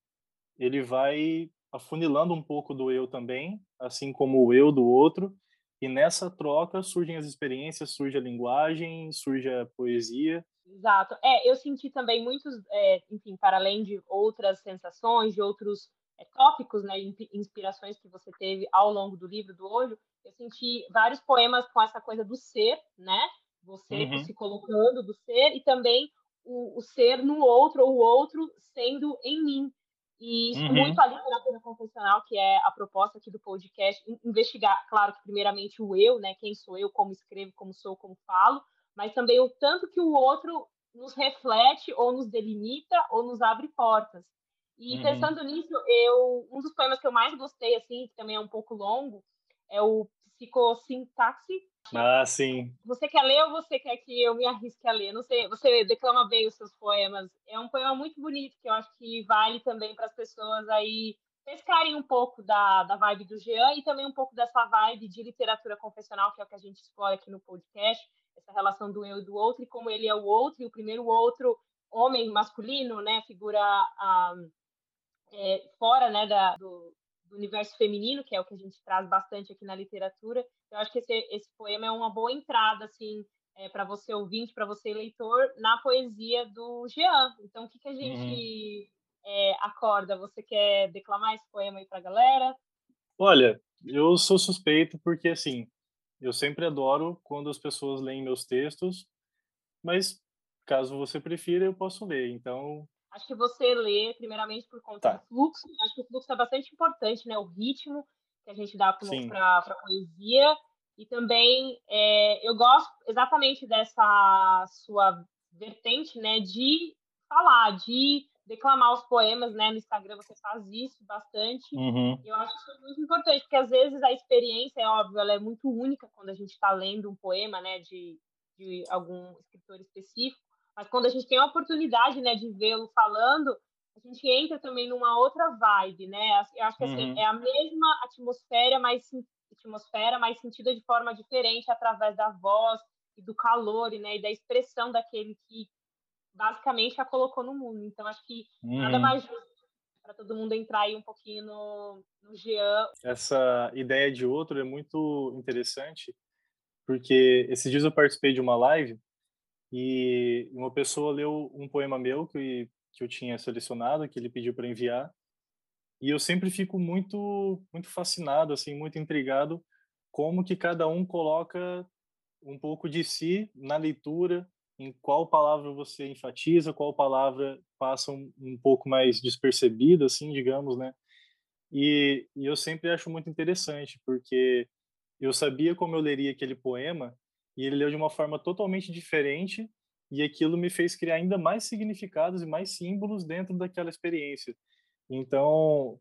ele vai afunilando um pouco do eu também, assim como o eu do outro, e nessa troca surgem as experiências, surge a linguagem, surge a poesia. Exato. É, eu senti também muitos, é, enfim, para além de outras sensações, de outros é, tópicos, né, inspirações que você teve ao longo do livro do Olho, eu senti vários poemas com essa coisa do ser, né? Você uhum. se colocando do ser e também o, o ser no outro ou o outro sendo em mim. E isso uhum. muito ali na literatura confessional, que é a proposta aqui do podcast, investigar, claro que primeiramente o eu, né, quem sou eu, como escrevo, como sou, como falo, mas também o tanto que o outro nos reflete ou nos delimita ou nos abre portas. E uhum. pensando nisso, eu um dos poemas que eu mais gostei assim, que também é um pouco longo, é o Psicossintaxe. Ah, sim. Você quer ler ou você quer que eu me arrisque a ler? Não sei, você declama bem os seus poemas. É um poema muito bonito que eu acho que vale também para as pessoas aí pescarem um pouco da, da vibe do Jean e também um pouco dessa vibe de literatura confessional, que é o que a gente explora aqui no podcast, essa relação do eu e do outro, e como ele é o outro, e o primeiro outro, homem masculino, né, figura ah, é, fora né, da, do, do universo feminino, que é o que a gente traz bastante aqui na literatura. Eu acho que esse, esse poema é uma boa entrada, assim, é, para você ouvinte, para você leitor, na poesia do Jean. Então, o que, que a gente uhum. é, acorda? Você quer declamar esse poema aí para a galera? Olha, eu sou suspeito porque, assim, eu sempre adoro quando as pessoas leem meus textos, mas caso você prefira, eu posso ler. Então, Acho que você lê, primeiramente, por conta tá. do fluxo. Acho que o fluxo é bastante importante, né? O ritmo que a gente dá para a poesia. E também é, eu gosto exatamente dessa sua vertente, né? De falar, de declamar os poemas, né? No Instagram você faz isso bastante. Uhum. Eu acho isso muito importante, porque às vezes a experiência, é óbvio, ela é muito única quando a gente está lendo um poema, né? De, de algum escritor específico. Mas quando a gente tem a oportunidade, né, de vê-lo falando, a gente entra também numa outra vibe, né? Eu acho que assim, uhum. é a mesma atmosfera, mas atmosfera, mas sentida de forma diferente através da voz e do calor, né, e da expressão daquele que basicamente a colocou no mundo. Então acho que uhum. nada mais justo para todo mundo entrar aí um pouquinho no, no Jean. Essa ideia de outro é muito interessante, porque esses dias eu participei de uma live e uma pessoa leu um poema meu que, que eu tinha selecionado, que ele pediu para enviar. E eu sempre fico muito muito fascinado, assim, muito intrigado como que cada um coloca um pouco de si na leitura, em qual palavra você enfatiza, qual palavra passa um, um pouco mais despercebida, assim, digamos, né? E, e eu sempre acho muito interessante, porque eu sabia como eu leria aquele poema e ele leu de uma forma totalmente diferente e aquilo me fez criar ainda mais significados e mais símbolos dentro daquela experiência. Então,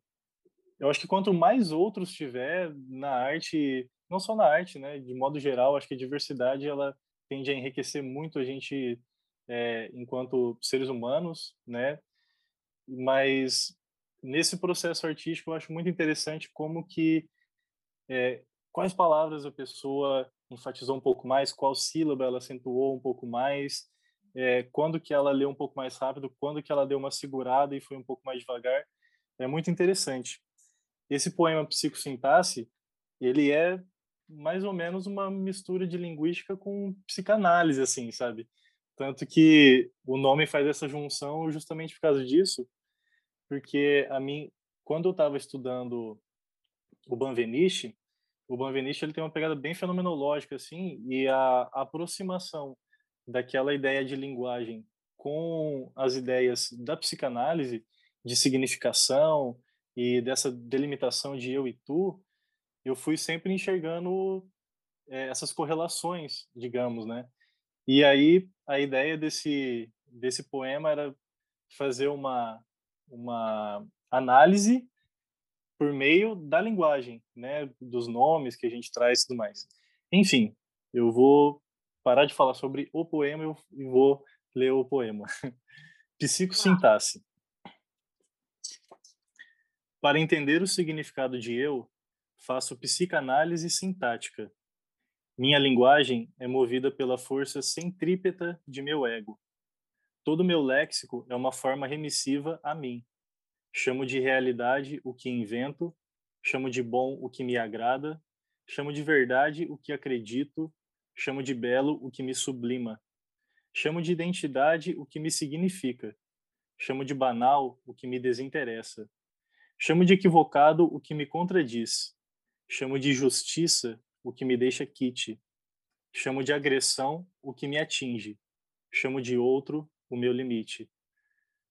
eu acho que quanto mais outros tiver na arte, não só na arte, né, de modo geral, acho que a diversidade ela tende a enriquecer muito a gente é, enquanto seres humanos, né? Mas nesse processo artístico eu acho muito interessante como que é, quais palavras a pessoa enfatizou um pouco mais, qual sílaba ela acentuou um pouco mais, é, quando que ela leu um pouco mais rápido, quando que ela deu uma segurada e foi um pouco mais devagar. É muito interessante. Esse poema Psicosintaxe, ele é mais ou menos uma mistura de linguística com psicanálise, assim, sabe? Tanto que o nome faz essa junção justamente por causa disso, porque a mim, quando eu estava estudando o Banveniche, o Banveniche ele tem uma pegada bem fenomenológica assim e a, a aproximação daquela ideia de linguagem com as ideias da psicanálise de significação e dessa delimitação de eu e tu, eu fui sempre enxergando é, essas correlações, digamos, né? E aí a ideia desse desse poema era fazer uma uma análise por meio da linguagem, né, dos nomes que a gente traz e tudo mais. Enfim, eu vou parar de falar sobre o poema e vou ler o poema. [laughs] Psicosintaxe. Para entender o significado de eu, faço psicanálise sintática. Minha linguagem é movida pela força centrípeta de meu ego. Todo meu léxico é uma forma remissiva a mim, Chamo de realidade o que invento, chamo de bom o que me agrada, chamo de verdade o que acredito, chamo de belo o que me sublima, chamo de identidade o que me significa, chamo de banal o que me desinteressa, chamo de equivocado o que me contradiz, chamo de justiça o que me deixa quite, chamo de agressão o que me atinge, chamo de outro o meu limite.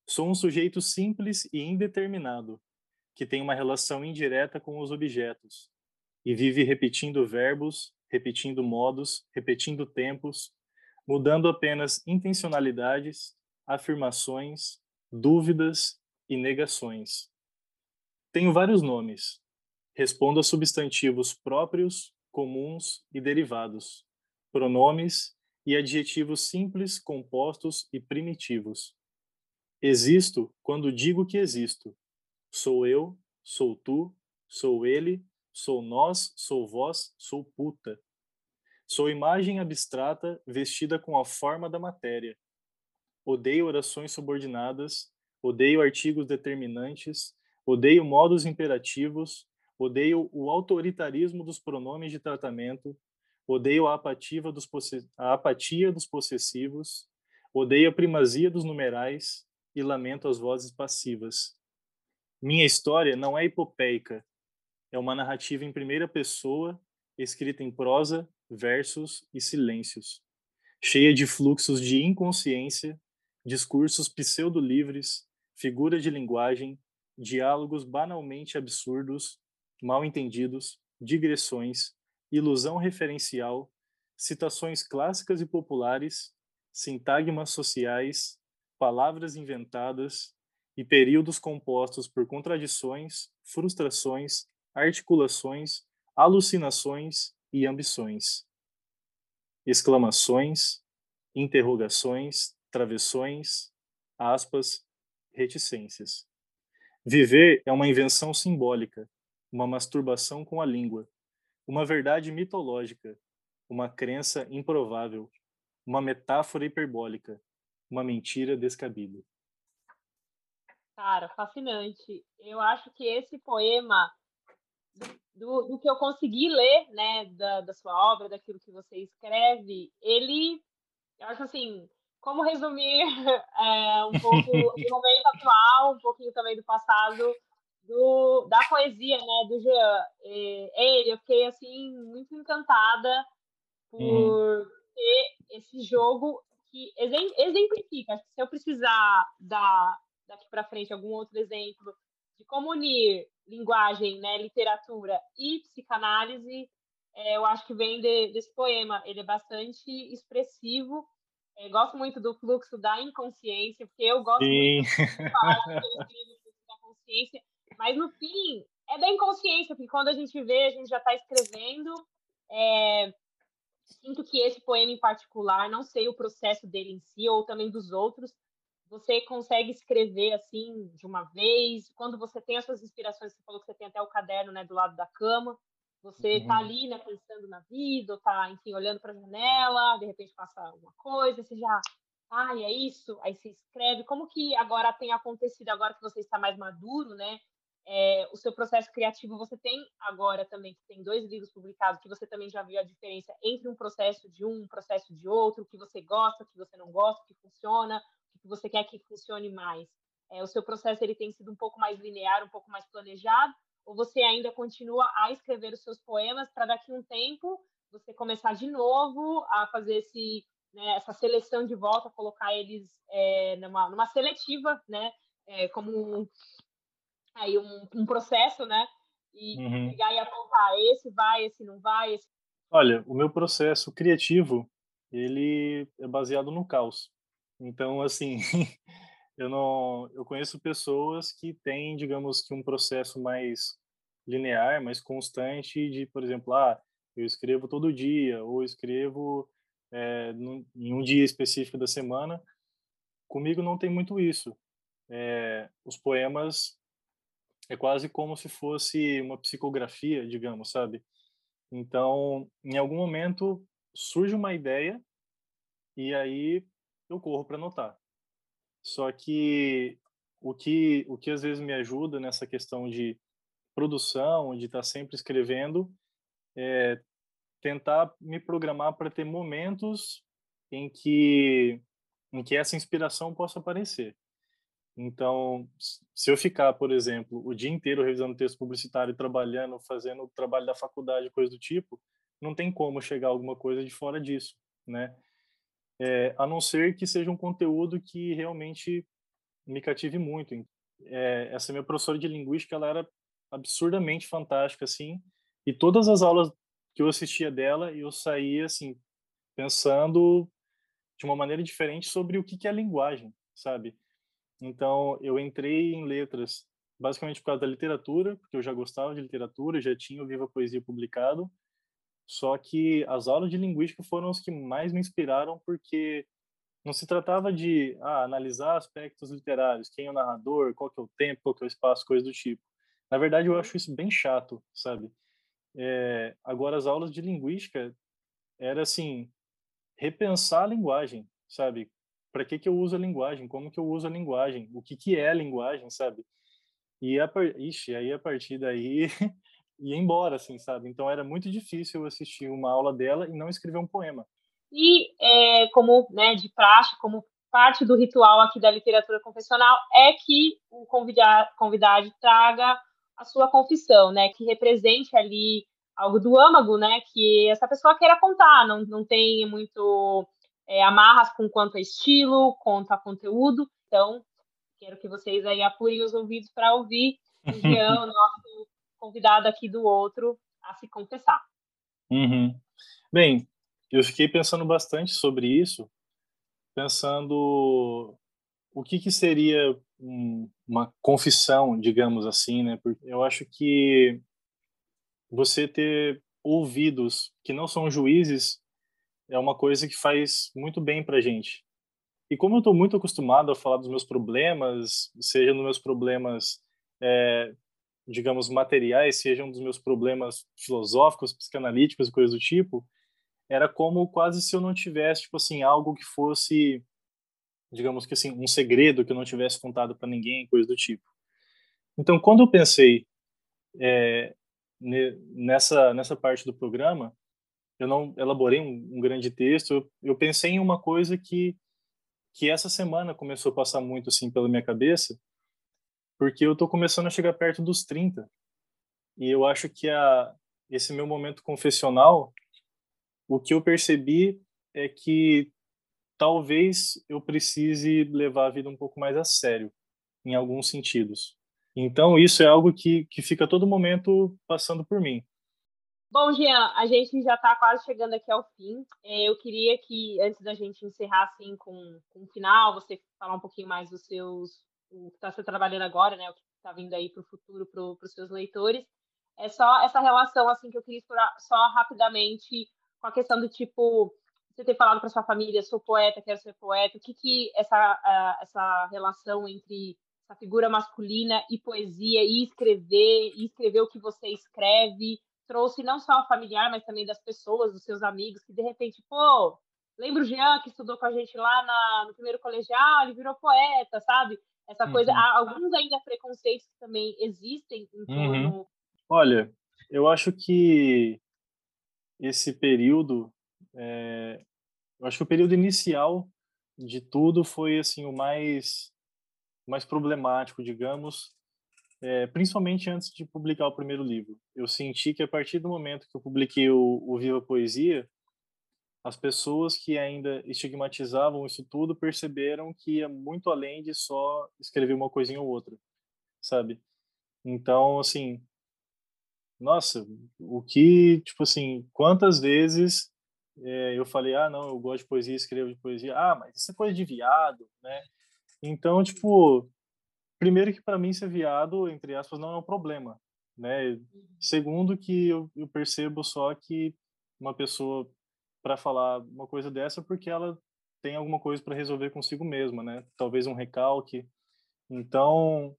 Sou um sujeito simples e indeterminado, que tem uma relação indireta com os objetos e vive repetindo verbos, repetindo modos, repetindo tempos, mudando apenas intencionalidades, afirmações, dúvidas e negações. Tenho vários nomes. Respondo a substantivos próprios, comuns e derivados, pronomes e adjetivos simples, compostos e primitivos. Existo quando digo que existo. Sou eu, sou tu, sou ele, sou nós, sou vós, sou puta. Sou imagem abstrata vestida com a forma da matéria. Odeio orações subordinadas, odeio artigos determinantes, odeio modos imperativos, odeio o autoritarismo dos pronomes de tratamento, odeio a apatia dos, possessivos, odeio a primazia dos numerais e lamento as vozes passivas. Minha história não é hipopeica, é uma narrativa em primeira pessoa, escrita em prosa, versos e silêncios, cheia de fluxos de inconsciência, discursos pseudo-livres, figuras de linguagem, diálogos banalmente absurdos, mal entendidos, digressões, ilusão referencial, citações clássicas e populares, sintagmas sociais, palavras inventadas e períodos compostos por contradições, frustrações, articulações, alucinações e ambições. Exclamações, interrogações, travessões, aspas, reticências. Viver é uma invenção simbólica, uma masturbação com a língua, uma verdade mitológica, uma crença improvável, uma metáfora hiperbólica, uma mentira descabida. Cara, fascinante. Eu acho que esse poema, do, do que eu consegui ler, né, da, da sua obra, daquilo que você escreve, ele, eu acho assim, como resumir [laughs] é, um pouco [laughs] do momento atual, um pouquinho também do passado, do, da poesia, né, do Jean. Ele, eu fiquei, assim, muito encantada por uhum. ter esse jogo que exemplifica. Se eu precisar dar daqui para frente algum outro exemplo de como unir linguagem, né, literatura e psicanálise, é, eu acho que vem de, desse poema. Ele é bastante expressivo. É, gosto muito do fluxo da inconsciência, porque eu gosto Sim. muito de falar da consciência, mas no fim é da inconsciência, porque quando a gente vê, a gente já está escrevendo. É, sinto que esse poema em particular, não sei o processo dele em si ou também dos outros, você consegue escrever assim de uma vez? Quando você tem essas inspirações, você falou que você tem até o caderno, né, do lado da cama. Você está uhum. ali, né, pensando na vida, ou tá, enfim, olhando para a janela, de repente passa alguma coisa, você já, ai, é isso, aí você escreve. Como que agora tem acontecido, agora que você está mais maduro, né, é, o seu processo criativo, você tem agora também, que tem dois livros publicados, que você também já viu a diferença entre um processo de um, um processo de outro, o que você gosta, o que você não gosta, o que funciona, o que você quer que funcione mais. É, o seu processo ele tem sido um pouco mais linear, um pouco mais planejado, ou você ainda continua a escrever os seus poemas para daqui a um tempo você começar de novo a fazer esse, né, essa seleção de volta, colocar eles é, numa, numa seletiva, né, é, como aí um, um processo, né? E uhum. pegar e apontar esse vai, esse não vai. Esse... Olha, o meu processo criativo ele é baseado no caos. Então, assim, [laughs] eu não, eu conheço pessoas que têm, digamos que um processo mais linear, mais constante de, por exemplo, ah, eu escrevo todo dia ou escrevo é, num, em um dia específico da semana. Comigo não tem muito isso. É, os poemas é quase como se fosse uma psicografia, digamos, sabe? Então, em algum momento surge uma ideia e aí eu corro para anotar. Só que o que o que às vezes me ajuda nessa questão de produção, de estar tá sempre escrevendo, é tentar me programar para ter momentos em que em que essa inspiração possa aparecer. Então, se eu ficar, por exemplo, o dia inteiro revisando texto publicitário, trabalhando, fazendo o trabalho da faculdade, coisa do tipo, não tem como chegar alguma coisa de fora disso, né? é, a não ser que seja um conteúdo que realmente me cative muito. É, essa minha professora de linguística, ela era absurdamente fantástica, assim, e todas as aulas que eu assistia dela, eu saía, assim, pensando de uma maneira diferente sobre o que, que é linguagem, sabe? Então, eu entrei em letras basicamente por causa da literatura, porque eu já gostava de literatura, já tinha o Viva Poesia publicado, só que as aulas de linguística foram as que mais me inspiraram, porque não se tratava de ah, analisar aspectos literários, quem é o narrador, qual que é o tempo, qual que é o espaço, coisa do tipo. Na verdade, eu acho isso bem chato, sabe? É, agora, as aulas de linguística era assim, repensar a linguagem, sabe? Para que que eu uso a linguagem? Como que eu uso a linguagem? O que que é a linguagem, sabe? E a, ixi, aí a partir daí [laughs] ia embora, assim, sabe? Então era muito difícil assistir uma aula dela e não escrever um poema. E é, como né, de praxe, como parte do ritual aqui da literatura confessional, é que o convidado, convidado traga a sua confissão, né? Que represente ali algo do âmago, né? Que essa pessoa queira contar, não, não tem muito é, amarras com quanto a estilo, quanto a conteúdo. Então, quero que vocês aí apurem os ouvidos para ouvir o [laughs] Jean, o nosso convidado aqui do outro, a se confessar. Uhum. Bem, eu fiquei pensando bastante sobre isso, pensando o que, que seria um, uma confissão, digamos assim, né? Porque eu acho que você ter ouvidos que não são juízes é uma coisa que faz muito bem para gente. E como eu estou muito acostumado a falar dos meus problemas, seja nos meus problemas, é, digamos, materiais, sejam dos meus problemas filosóficos, psicanalíticos e coisas do tipo, era como quase se eu não tivesse, tipo assim, algo que fosse, digamos que assim, um segredo que eu não tivesse contado para ninguém, coisa do tipo. Então, quando eu pensei é, nessa nessa parte do programa, eu não elaborei um, um grande texto. Eu, eu, pensei em uma coisa que que essa semana começou a passar muito assim pela minha cabeça, porque eu estou começando a chegar perto dos 30 e eu acho que a esse meu momento confessional o que eu percebi é que talvez eu precise levar a vida um pouco mais a sério, em alguns sentidos. Então, isso é algo que, que fica todo momento passando por mim. Bom, Jean, a gente já está quase chegando aqui ao fim. É, eu queria que, antes da gente encerrar assim, com, com o final, você falar um pouquinho mais dos seus, o que está se trabalhando agora, né, o que está vindo aí para o futuro, para os seus leitores. É só essa relação assim que eu queria explorar só rapidamente com a questão do tipo, você ter falado para sua família, sou poeta, quero ser poeta, o que que essa, essa relação entre essa figura masculina e poesia, e escrever, e escrever o que você escreve, trouxe não só a familiar, mas também das pessoas, dos seus amigos, que de repente, pô, lembra o Jean que estudou com a gente lá na, no primeiro colegial, ele virou poeta, sabe? Essa uhum. coisa, há alguns ainda preconceitos que também existem em torno. Uhum. Olha, eu acho que esse período, é, eu acho que o período inicial de tudo foi assim o mais mais problemático, digamos, é, principalmente antes de publicar o primeiro livro. Eu senti que a partir do momento que eu publiquei o, o Viva Poesia, as pessoas que ainda estigmatizavam isso tudo perceberam que ia muito além de só escrever uma coisinha ou outra, sabe? Então, assim, nossa, o que, tipo assim, quantas vezes é, eu falei, ah, não, eu gosto de poesia, escrevo de poesia, ah, mas isso é coisa de viado, né? Então, tipo, primeiro que para mim ser viado, entre aspas, não é um problema, né? Uhum. Segundo que eu, eu percebo só que uma pessoa para falar uma coisa dessa porque ela tem alguma coisa para resolver consigo mesma, né? Talvez um recalque. Então,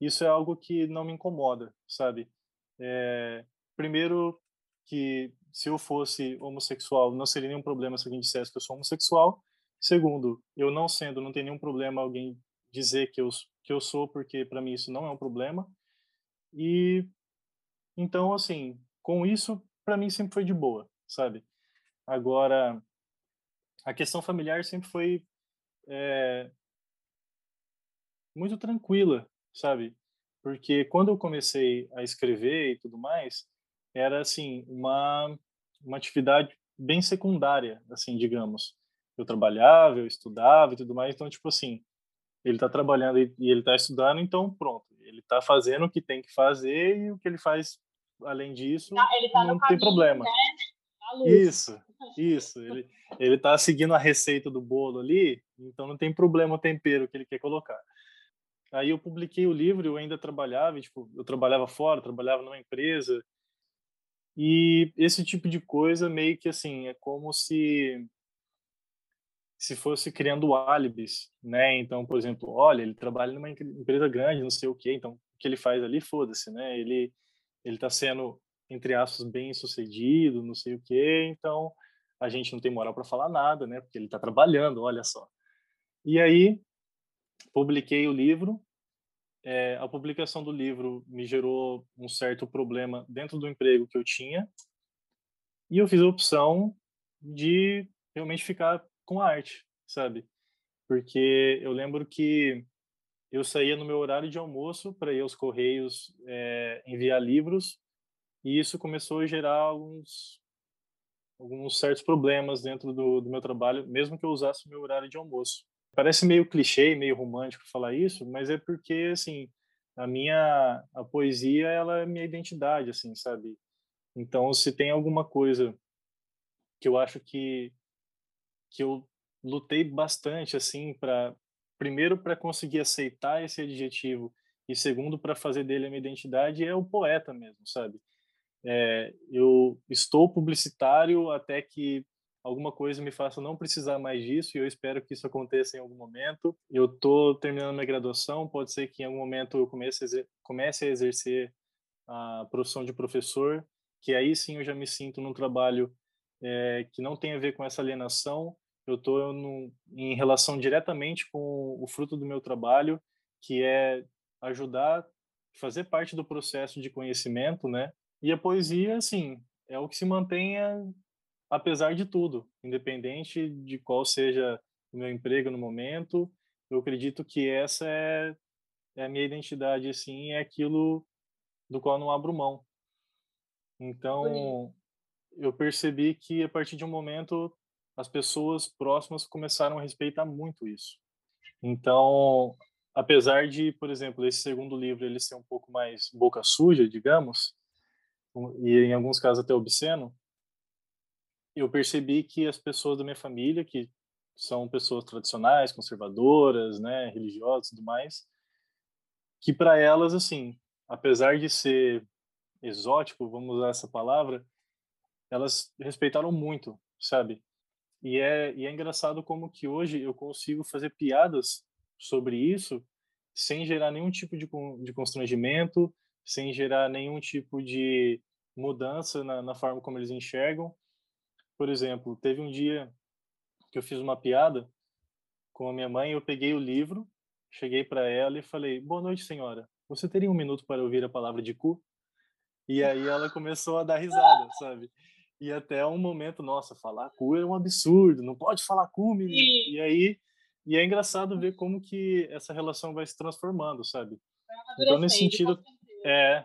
isso é algo que não me incomoda, sabe? É, primeiro, que se eu fosse homossexual, não seria nenhum problema se alguém dissesse que eu sou homossexual. Segundo, eu não sendo, não tem nenhum problema alguém dizer que eu, que eu sou, porque para mim isso não é um problema. E então, assim, com isso, para mim sempre foi de boa, sabe? Agora, a questão familiar sempre foi é, muito tranquila, sabe? porque quando eu comecei a escrever e tudo mais, era assim uma uma atividade bem secundária, assim, digamos. eu trabalhava, eu estudava e tudo mais. Então, tipo assim, ele está trabalhando e ele está estudando, então pronto, ele está fazendo o que tem que fazer e o que ele faz além disso tá, tá não tem caminho, problema. Né? Isso, isso. Ele ele está seguindo a receita do bolo ali, então não tem problema o tempero que ele quer colocar. Aí eu publiquei o livro, eu ainda trabalhava, tipo, eu trabalhava fora, trabalhava numa empresa. E esse tipo de coisa meio que assim, é como se se fosse criando álibis, né? Então, por exemplo, olha, ele trabalha numa empresa grande, não sei o quê, então o que ele faz ali, foda-se, né? Ele ele está sendo entre aspas bem sucedido, não sei o quê, então a gente não tem moral para falar nada, né? Porque ele está trabalhando, olha só. E aí publiquei o livro. É, a publicação do livro me gerou um certo problema dentro do emprego que eu tinha e eu fiz a opção de realmente ficar com a arte, sabe? Porque eu lembro que eu saía no meu horário de almoço para ir aos correios é, enviar livros e isso começou a gerar alguns alguns certos problemas dentro do, do meu trabalho, mesmo que eu usasse o meu horário de almoço. Parece meio clichê, meio romântico falar isso, mas é porque assim a minha a poesia ela é minha identidade, assim, sabe? Então, se tem alguma coisa que eu acho que que eu lutei bastante assim para primeiro para conseguir aceitar esse adjetivo e segundo para fazer dele a minha identidade é o poeta mesmo, sabe? É, eu estou publicitário até que alguma coisa me faça não precisar mais disso e eu espero que isso aconteça em algum momento. Eu estou terminando minha graduação, pode ser que em algum momento eu comece a, comece a exercer a profissão de professor, que aí sim eu já me sinto num trabalho é, que não tem a ver com essa alienação. Eu estou em relação diretamente com o fruto do meu trabalho, que é ajudar, fazer parte do processo de conhecimento, né? E a poesia, assim, é o que se mantenha apesar de tudo, independente de qual seja o meu emprego no momento, eu acredito que essa é, é a minha identidade, assim, é aquilo do qual não abro mão. Então, eu percebi que a partir de um momento as pessoas próximas começaram a respeitar muito isso. Então, apesar de, por exemplo, esse segundo livro ele ser um pouco mais boca suja, digamos, e em alguns casos até obsceno, eu percebi que as pessoas da minha família, que são pessoas tradicionais, conservadoras, né, religiosas tudo mais, que para elas, assim, apesar de ser exótico, vamos usar essa palavra, elas respeitaram muito, sabe? E é, e é engraçado como que hoje eu consigo fazer piadas sobre isso sem gerar nenhum tipo de, de constrangimento, sem gerar nenhum tipo de mudança na, na forma como eles enxergam. Por exemplo, teve um dia que eu fiz uma piada com a minha mãe, eu peguei o livro, cheguei para ela e falei: "Boa noite, senhora. Você teria um minuto para ouvir a palavra de cu?" E aí ela começou a dar risada, sabe? E até um momento, nossa, falar cu é um absurdo, não pode falar cu, menino. E aí, e é engraçado ver como que essa relação vai se transformando, sabe? Então, nesse sentido, é.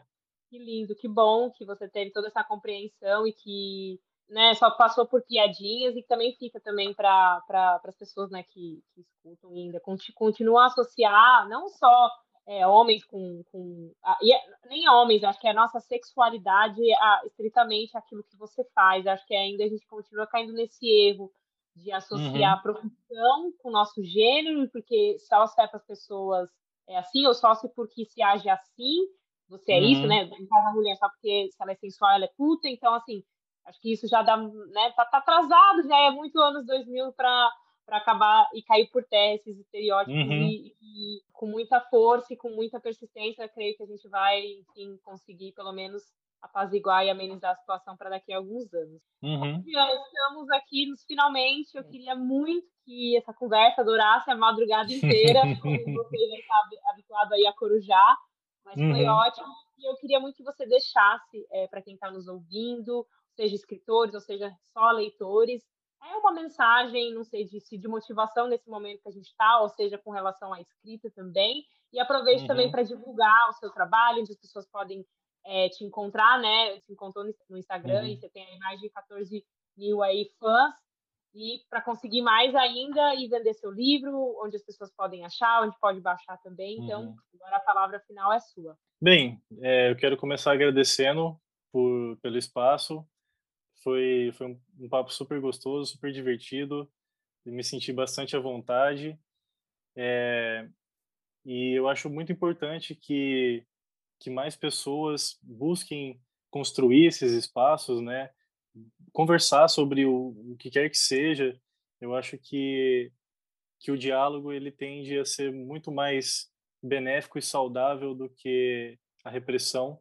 Que lindo, que bom que você teve toda essa compreensão e que né, só passou por piadinhas e que também fica também para pra, as pessoas né, que, que escutam ainda, continuar a associar não só é, homens com. com a, e, é, nem homens, acho que é a nossa sexualidade a, estritamente aquilo que você faz. Acho que ainda a gente continua caindo nesse erro de associar uhum. a profissão com o nosso gênero, porque só se é pessoas é assim, ou só se porque se age assim, você é uhum. isso, né? Caso da mulher, só porque se ela é sensual, ela é puta. Então, assim, acho que isso já dá, né? Tá, tá atrasado, já é muito anos 2000 para para acabar e cair por terra esses estereótipos uhum. e, e, com muita força e com muita persistência, creio que a gente vai, enfim, conseguir pelo menos apaziguar e amenizar a situação para daqui a alguns anos. Uhum. Estamos aqui nos finalmente. Eu queria muito que essa conversa durasse a madrugada inteira, [laughs] como você já está habituado aí a corujar, mas uhum. foi ótimo. E eu queria muito que você deixasse é, para quem está nos ouvindo, seja escritores ou seja só leitores, é uma mensagem, não sei, de, de motivação nesse momento que a gente está, ou seja, com relação à escrita também. E aproveite uhum. também para divulgar o seu trabalho, onde as pessoas podem é, te encontrar, né? Te encontrou no Instagram uhum. e você tem aí mais de 14 mil aí fãs. e para conseguir mais ainda e vender seu livro, onde as pessoas podem achar, onde pode baixar também. Então, uhum. agora a palavra final é sua. Bem, é, eu quero começar agradecendo por, pelo espaço. Foi, foi um, um papo super gostoso, super divertido. Me senti bastante à vontade. É, e eu acho muito importante que, que mais pessoas busquem construir esses espaços, né? conversar sobre o, o que quer que seja. Eu acho que, que o diálogo ele tende a ser muito mais benéfico e saudável do que a repressão.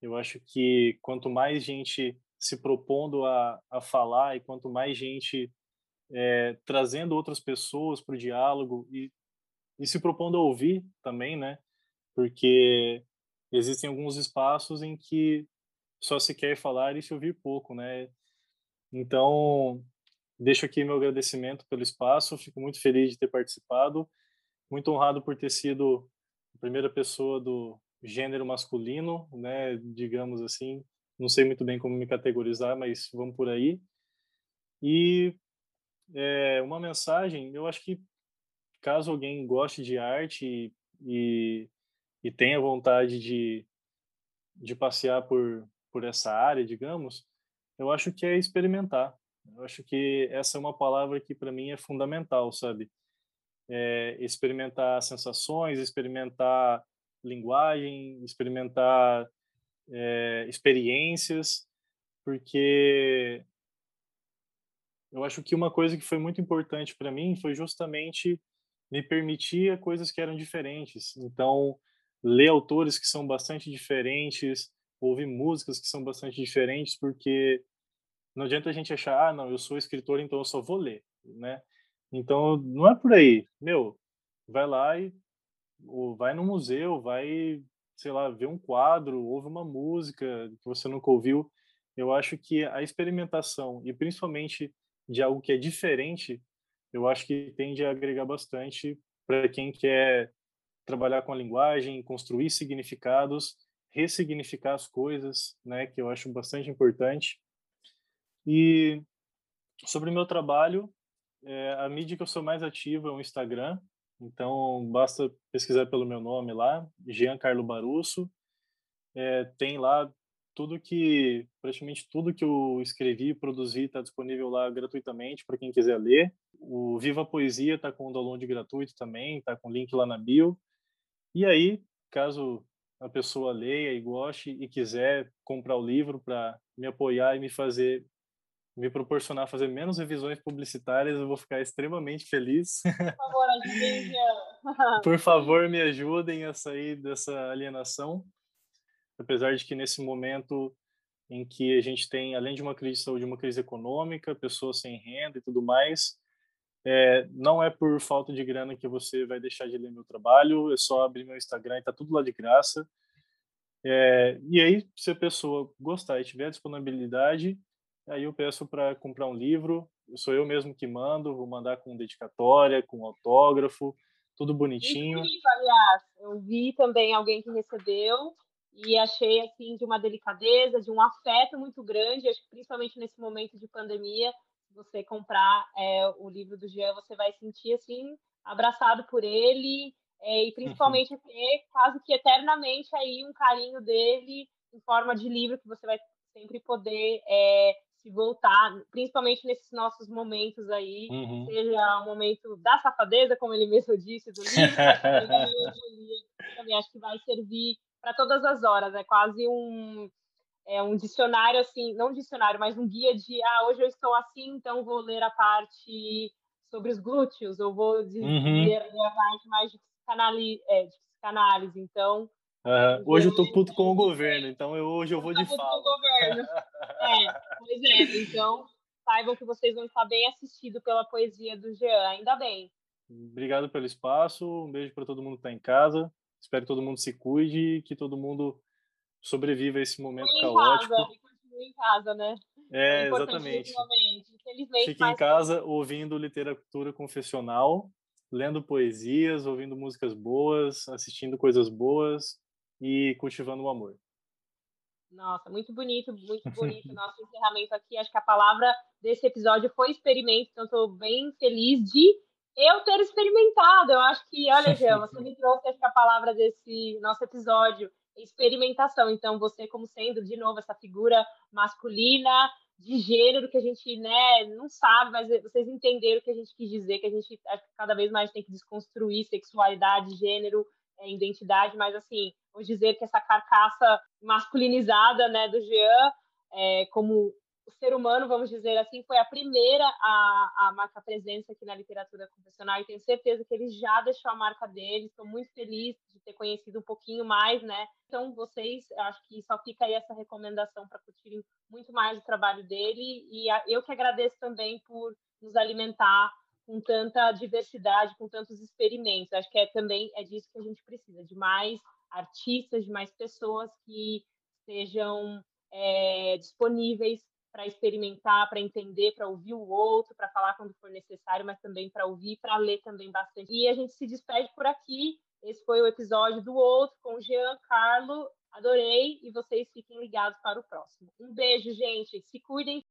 Eu acho que quanto mais gente se propondo a, a falar e quanto mais gente é, trazendo outras pessoas para o diálogo e, e se propondo a ouvir também, né? Porque existem alguns espaços em que só se quer falar e se ouvir pouco, né? Então, deixo aqui meu agradecimento pelo espaço, fico muito feliz de ter participado, muito honrado por ter sido a primeira pessoa do gênero masculino, né, digamos assim, não sei muito bem como me categorizar, mas vamos por aí. E é, uma mensagem, eu acho que caso alguém goste de arte e, e tenha vontade de, de passear por, por essa área, digamos, eu acho que é experimentar. Eu acho que essa é uma palavra que para mim é fundamental, sabe? É experimentar sensações, experimentar linguagem, experimentar é, experiências, porque eu acho que uma coisa que foi muito importante para mim foi justamente me permitir coisas que eram diferentes. Então, ler autores que são bastante diferentes, ouvir músicas que são bastante diferentes, porque não adianta a gente achar, ah, não, eu sou escritor, então eu só vou ler, né? Então, não é por aí. Meu, vai lá e ou vai no museu, vai, sei lá, ver um quadro, ouve uma música que você nunca ouviu. Eu acho que a experimentação, e principalmente de algo que é diferente, eu acho que tende a agregar bastante para quem quer trabalhar com a linguagem, construir significados ressignificar as coisas, né, que eu acho bastante importante. E sobre o meu trabalho, é, a mídia que eu sou mais ativo é o Instagram, então basta pesquisar pelo meu nome lá, Jean Carlo Barusso. É, tem lá tudo que, praticamente tudo que eu escrevi e produzi está disponível lá gratuitamente para quem quiser ler. O Viva Poesia está com o download gratuito também, está com link lá na bio. E aí, caso a pessoa leia e goste e quiser comprar o livro para me apoiar e me fazer me proporcionar fazer menos revisões publicitárias, eu vou ficar extremamente feliz. Por favor. Por favor, me ajudem a sair dessa alienação. Apesar de que nesse momento em que a gente tem, além de uma crise de saúde, uma crise econômica, pessoas sem renda e tudo mais, é, não é por falta de grana que você vai deixar de ler meu trabalho, é só abrir meu Instagram e tá tudo lá de graça. É, e aí, se a pessoa gostar e tiver disponibilidade, aí eu peço para comprar um livro. Sou eu mesmo que mando, vou mandar com dedicatória, com autógrafo, tudo bonitinho. Incrível, aliás, eu vi também alguém que recebeu e achei assim de uma delicadeza, de um afeto muito grande, acho que principalmente nesse momento de pandemia, você comprar é, o livro do Jean, você vai sentir assim abraçado por ele é, e uhum. principalmente ter quase que eternamente aí um carinho dele em forma de livro que você vai sempre poder é, se voltar, principalmente nesses nossos momentos aí, uhum. seja o momento da safadeza, como ele mesmo disse, do livro, também acho que vai servir para todas as horas, é quase um é um dicionário assim, não um dicionário, mas um guia de ah, hoje eu estou assim, então vou ler a parte sobre os glúteos, ou vou uhum. ler, a parte mais de psicanálise, é, de psicanálise. então Uhum. Hoje eu tô puto com o governo, então eu, hoje eu vou de fala. Com o governo. [laughs] é, pois é. Então, saibam que vocês vão estar bem assistidos pela poesia do Jean, ainda bem. Obrigado pelo espaço, um beijo para todo mundo que está em casa. Espero que todo mundo se cuide, que todo mundo sobreviva a esse momento em caótico. Casa, e continue em casa, né? É, é exatamente. Fique em casa ouvindo literatura confessional, lendo poesias, ouvindo músicas boas, assistindo coisas boas e cultivando o amor. Nossa, muito bonito, muito bonito [laughs] nosso encerramento aqui. Acho que a palavra desse episódio foi experimento, então estou bem feliz de eu ter experimentado. Eu acho que, olha, [laughs] Jean, você me trouxe acho que a palavra desse nosso episódio, experimentação. Então, você como sendo, de novo, essa figura masculina, de gênero que a gente né, não sabe, mas vocês entenderam o que a gente quis dizer, que a gente cada vez mais tem que desconstruir sexualidade, gênero, é, identidade, mas assim, vamos dizer que essa carcaça masculinizada né, do Jean, é, como ser humano, vamos dizer assim, foi a primeira a, a marcar presença aqui na literatura confessional e tenho certeza que ele já deixou a marca dele. Estou muito feliz de ter conhecido um pouquinho mais, né? Então, vocês, acho que só fica aí essa recomendação para curtirem muito mais o trabalho dele e a, eu que agradeço também por nos alimentar com tanta diversidade, com tantos experimentos. Acho que é também é disso que a gente precisa, de mais artistas, de mais pessoas que sejam é, disponíveis para experimentar, para entender, para ouvir o outro, para falar quando for necessário, mas também para ouvir, para ler também bastante. E a gente se despede por aqui. Esse foi o episódio do outro com Jean Carlo. Adorei e vocês fiquem ligados para o próximo. Um beijo, gente. Se cuidem.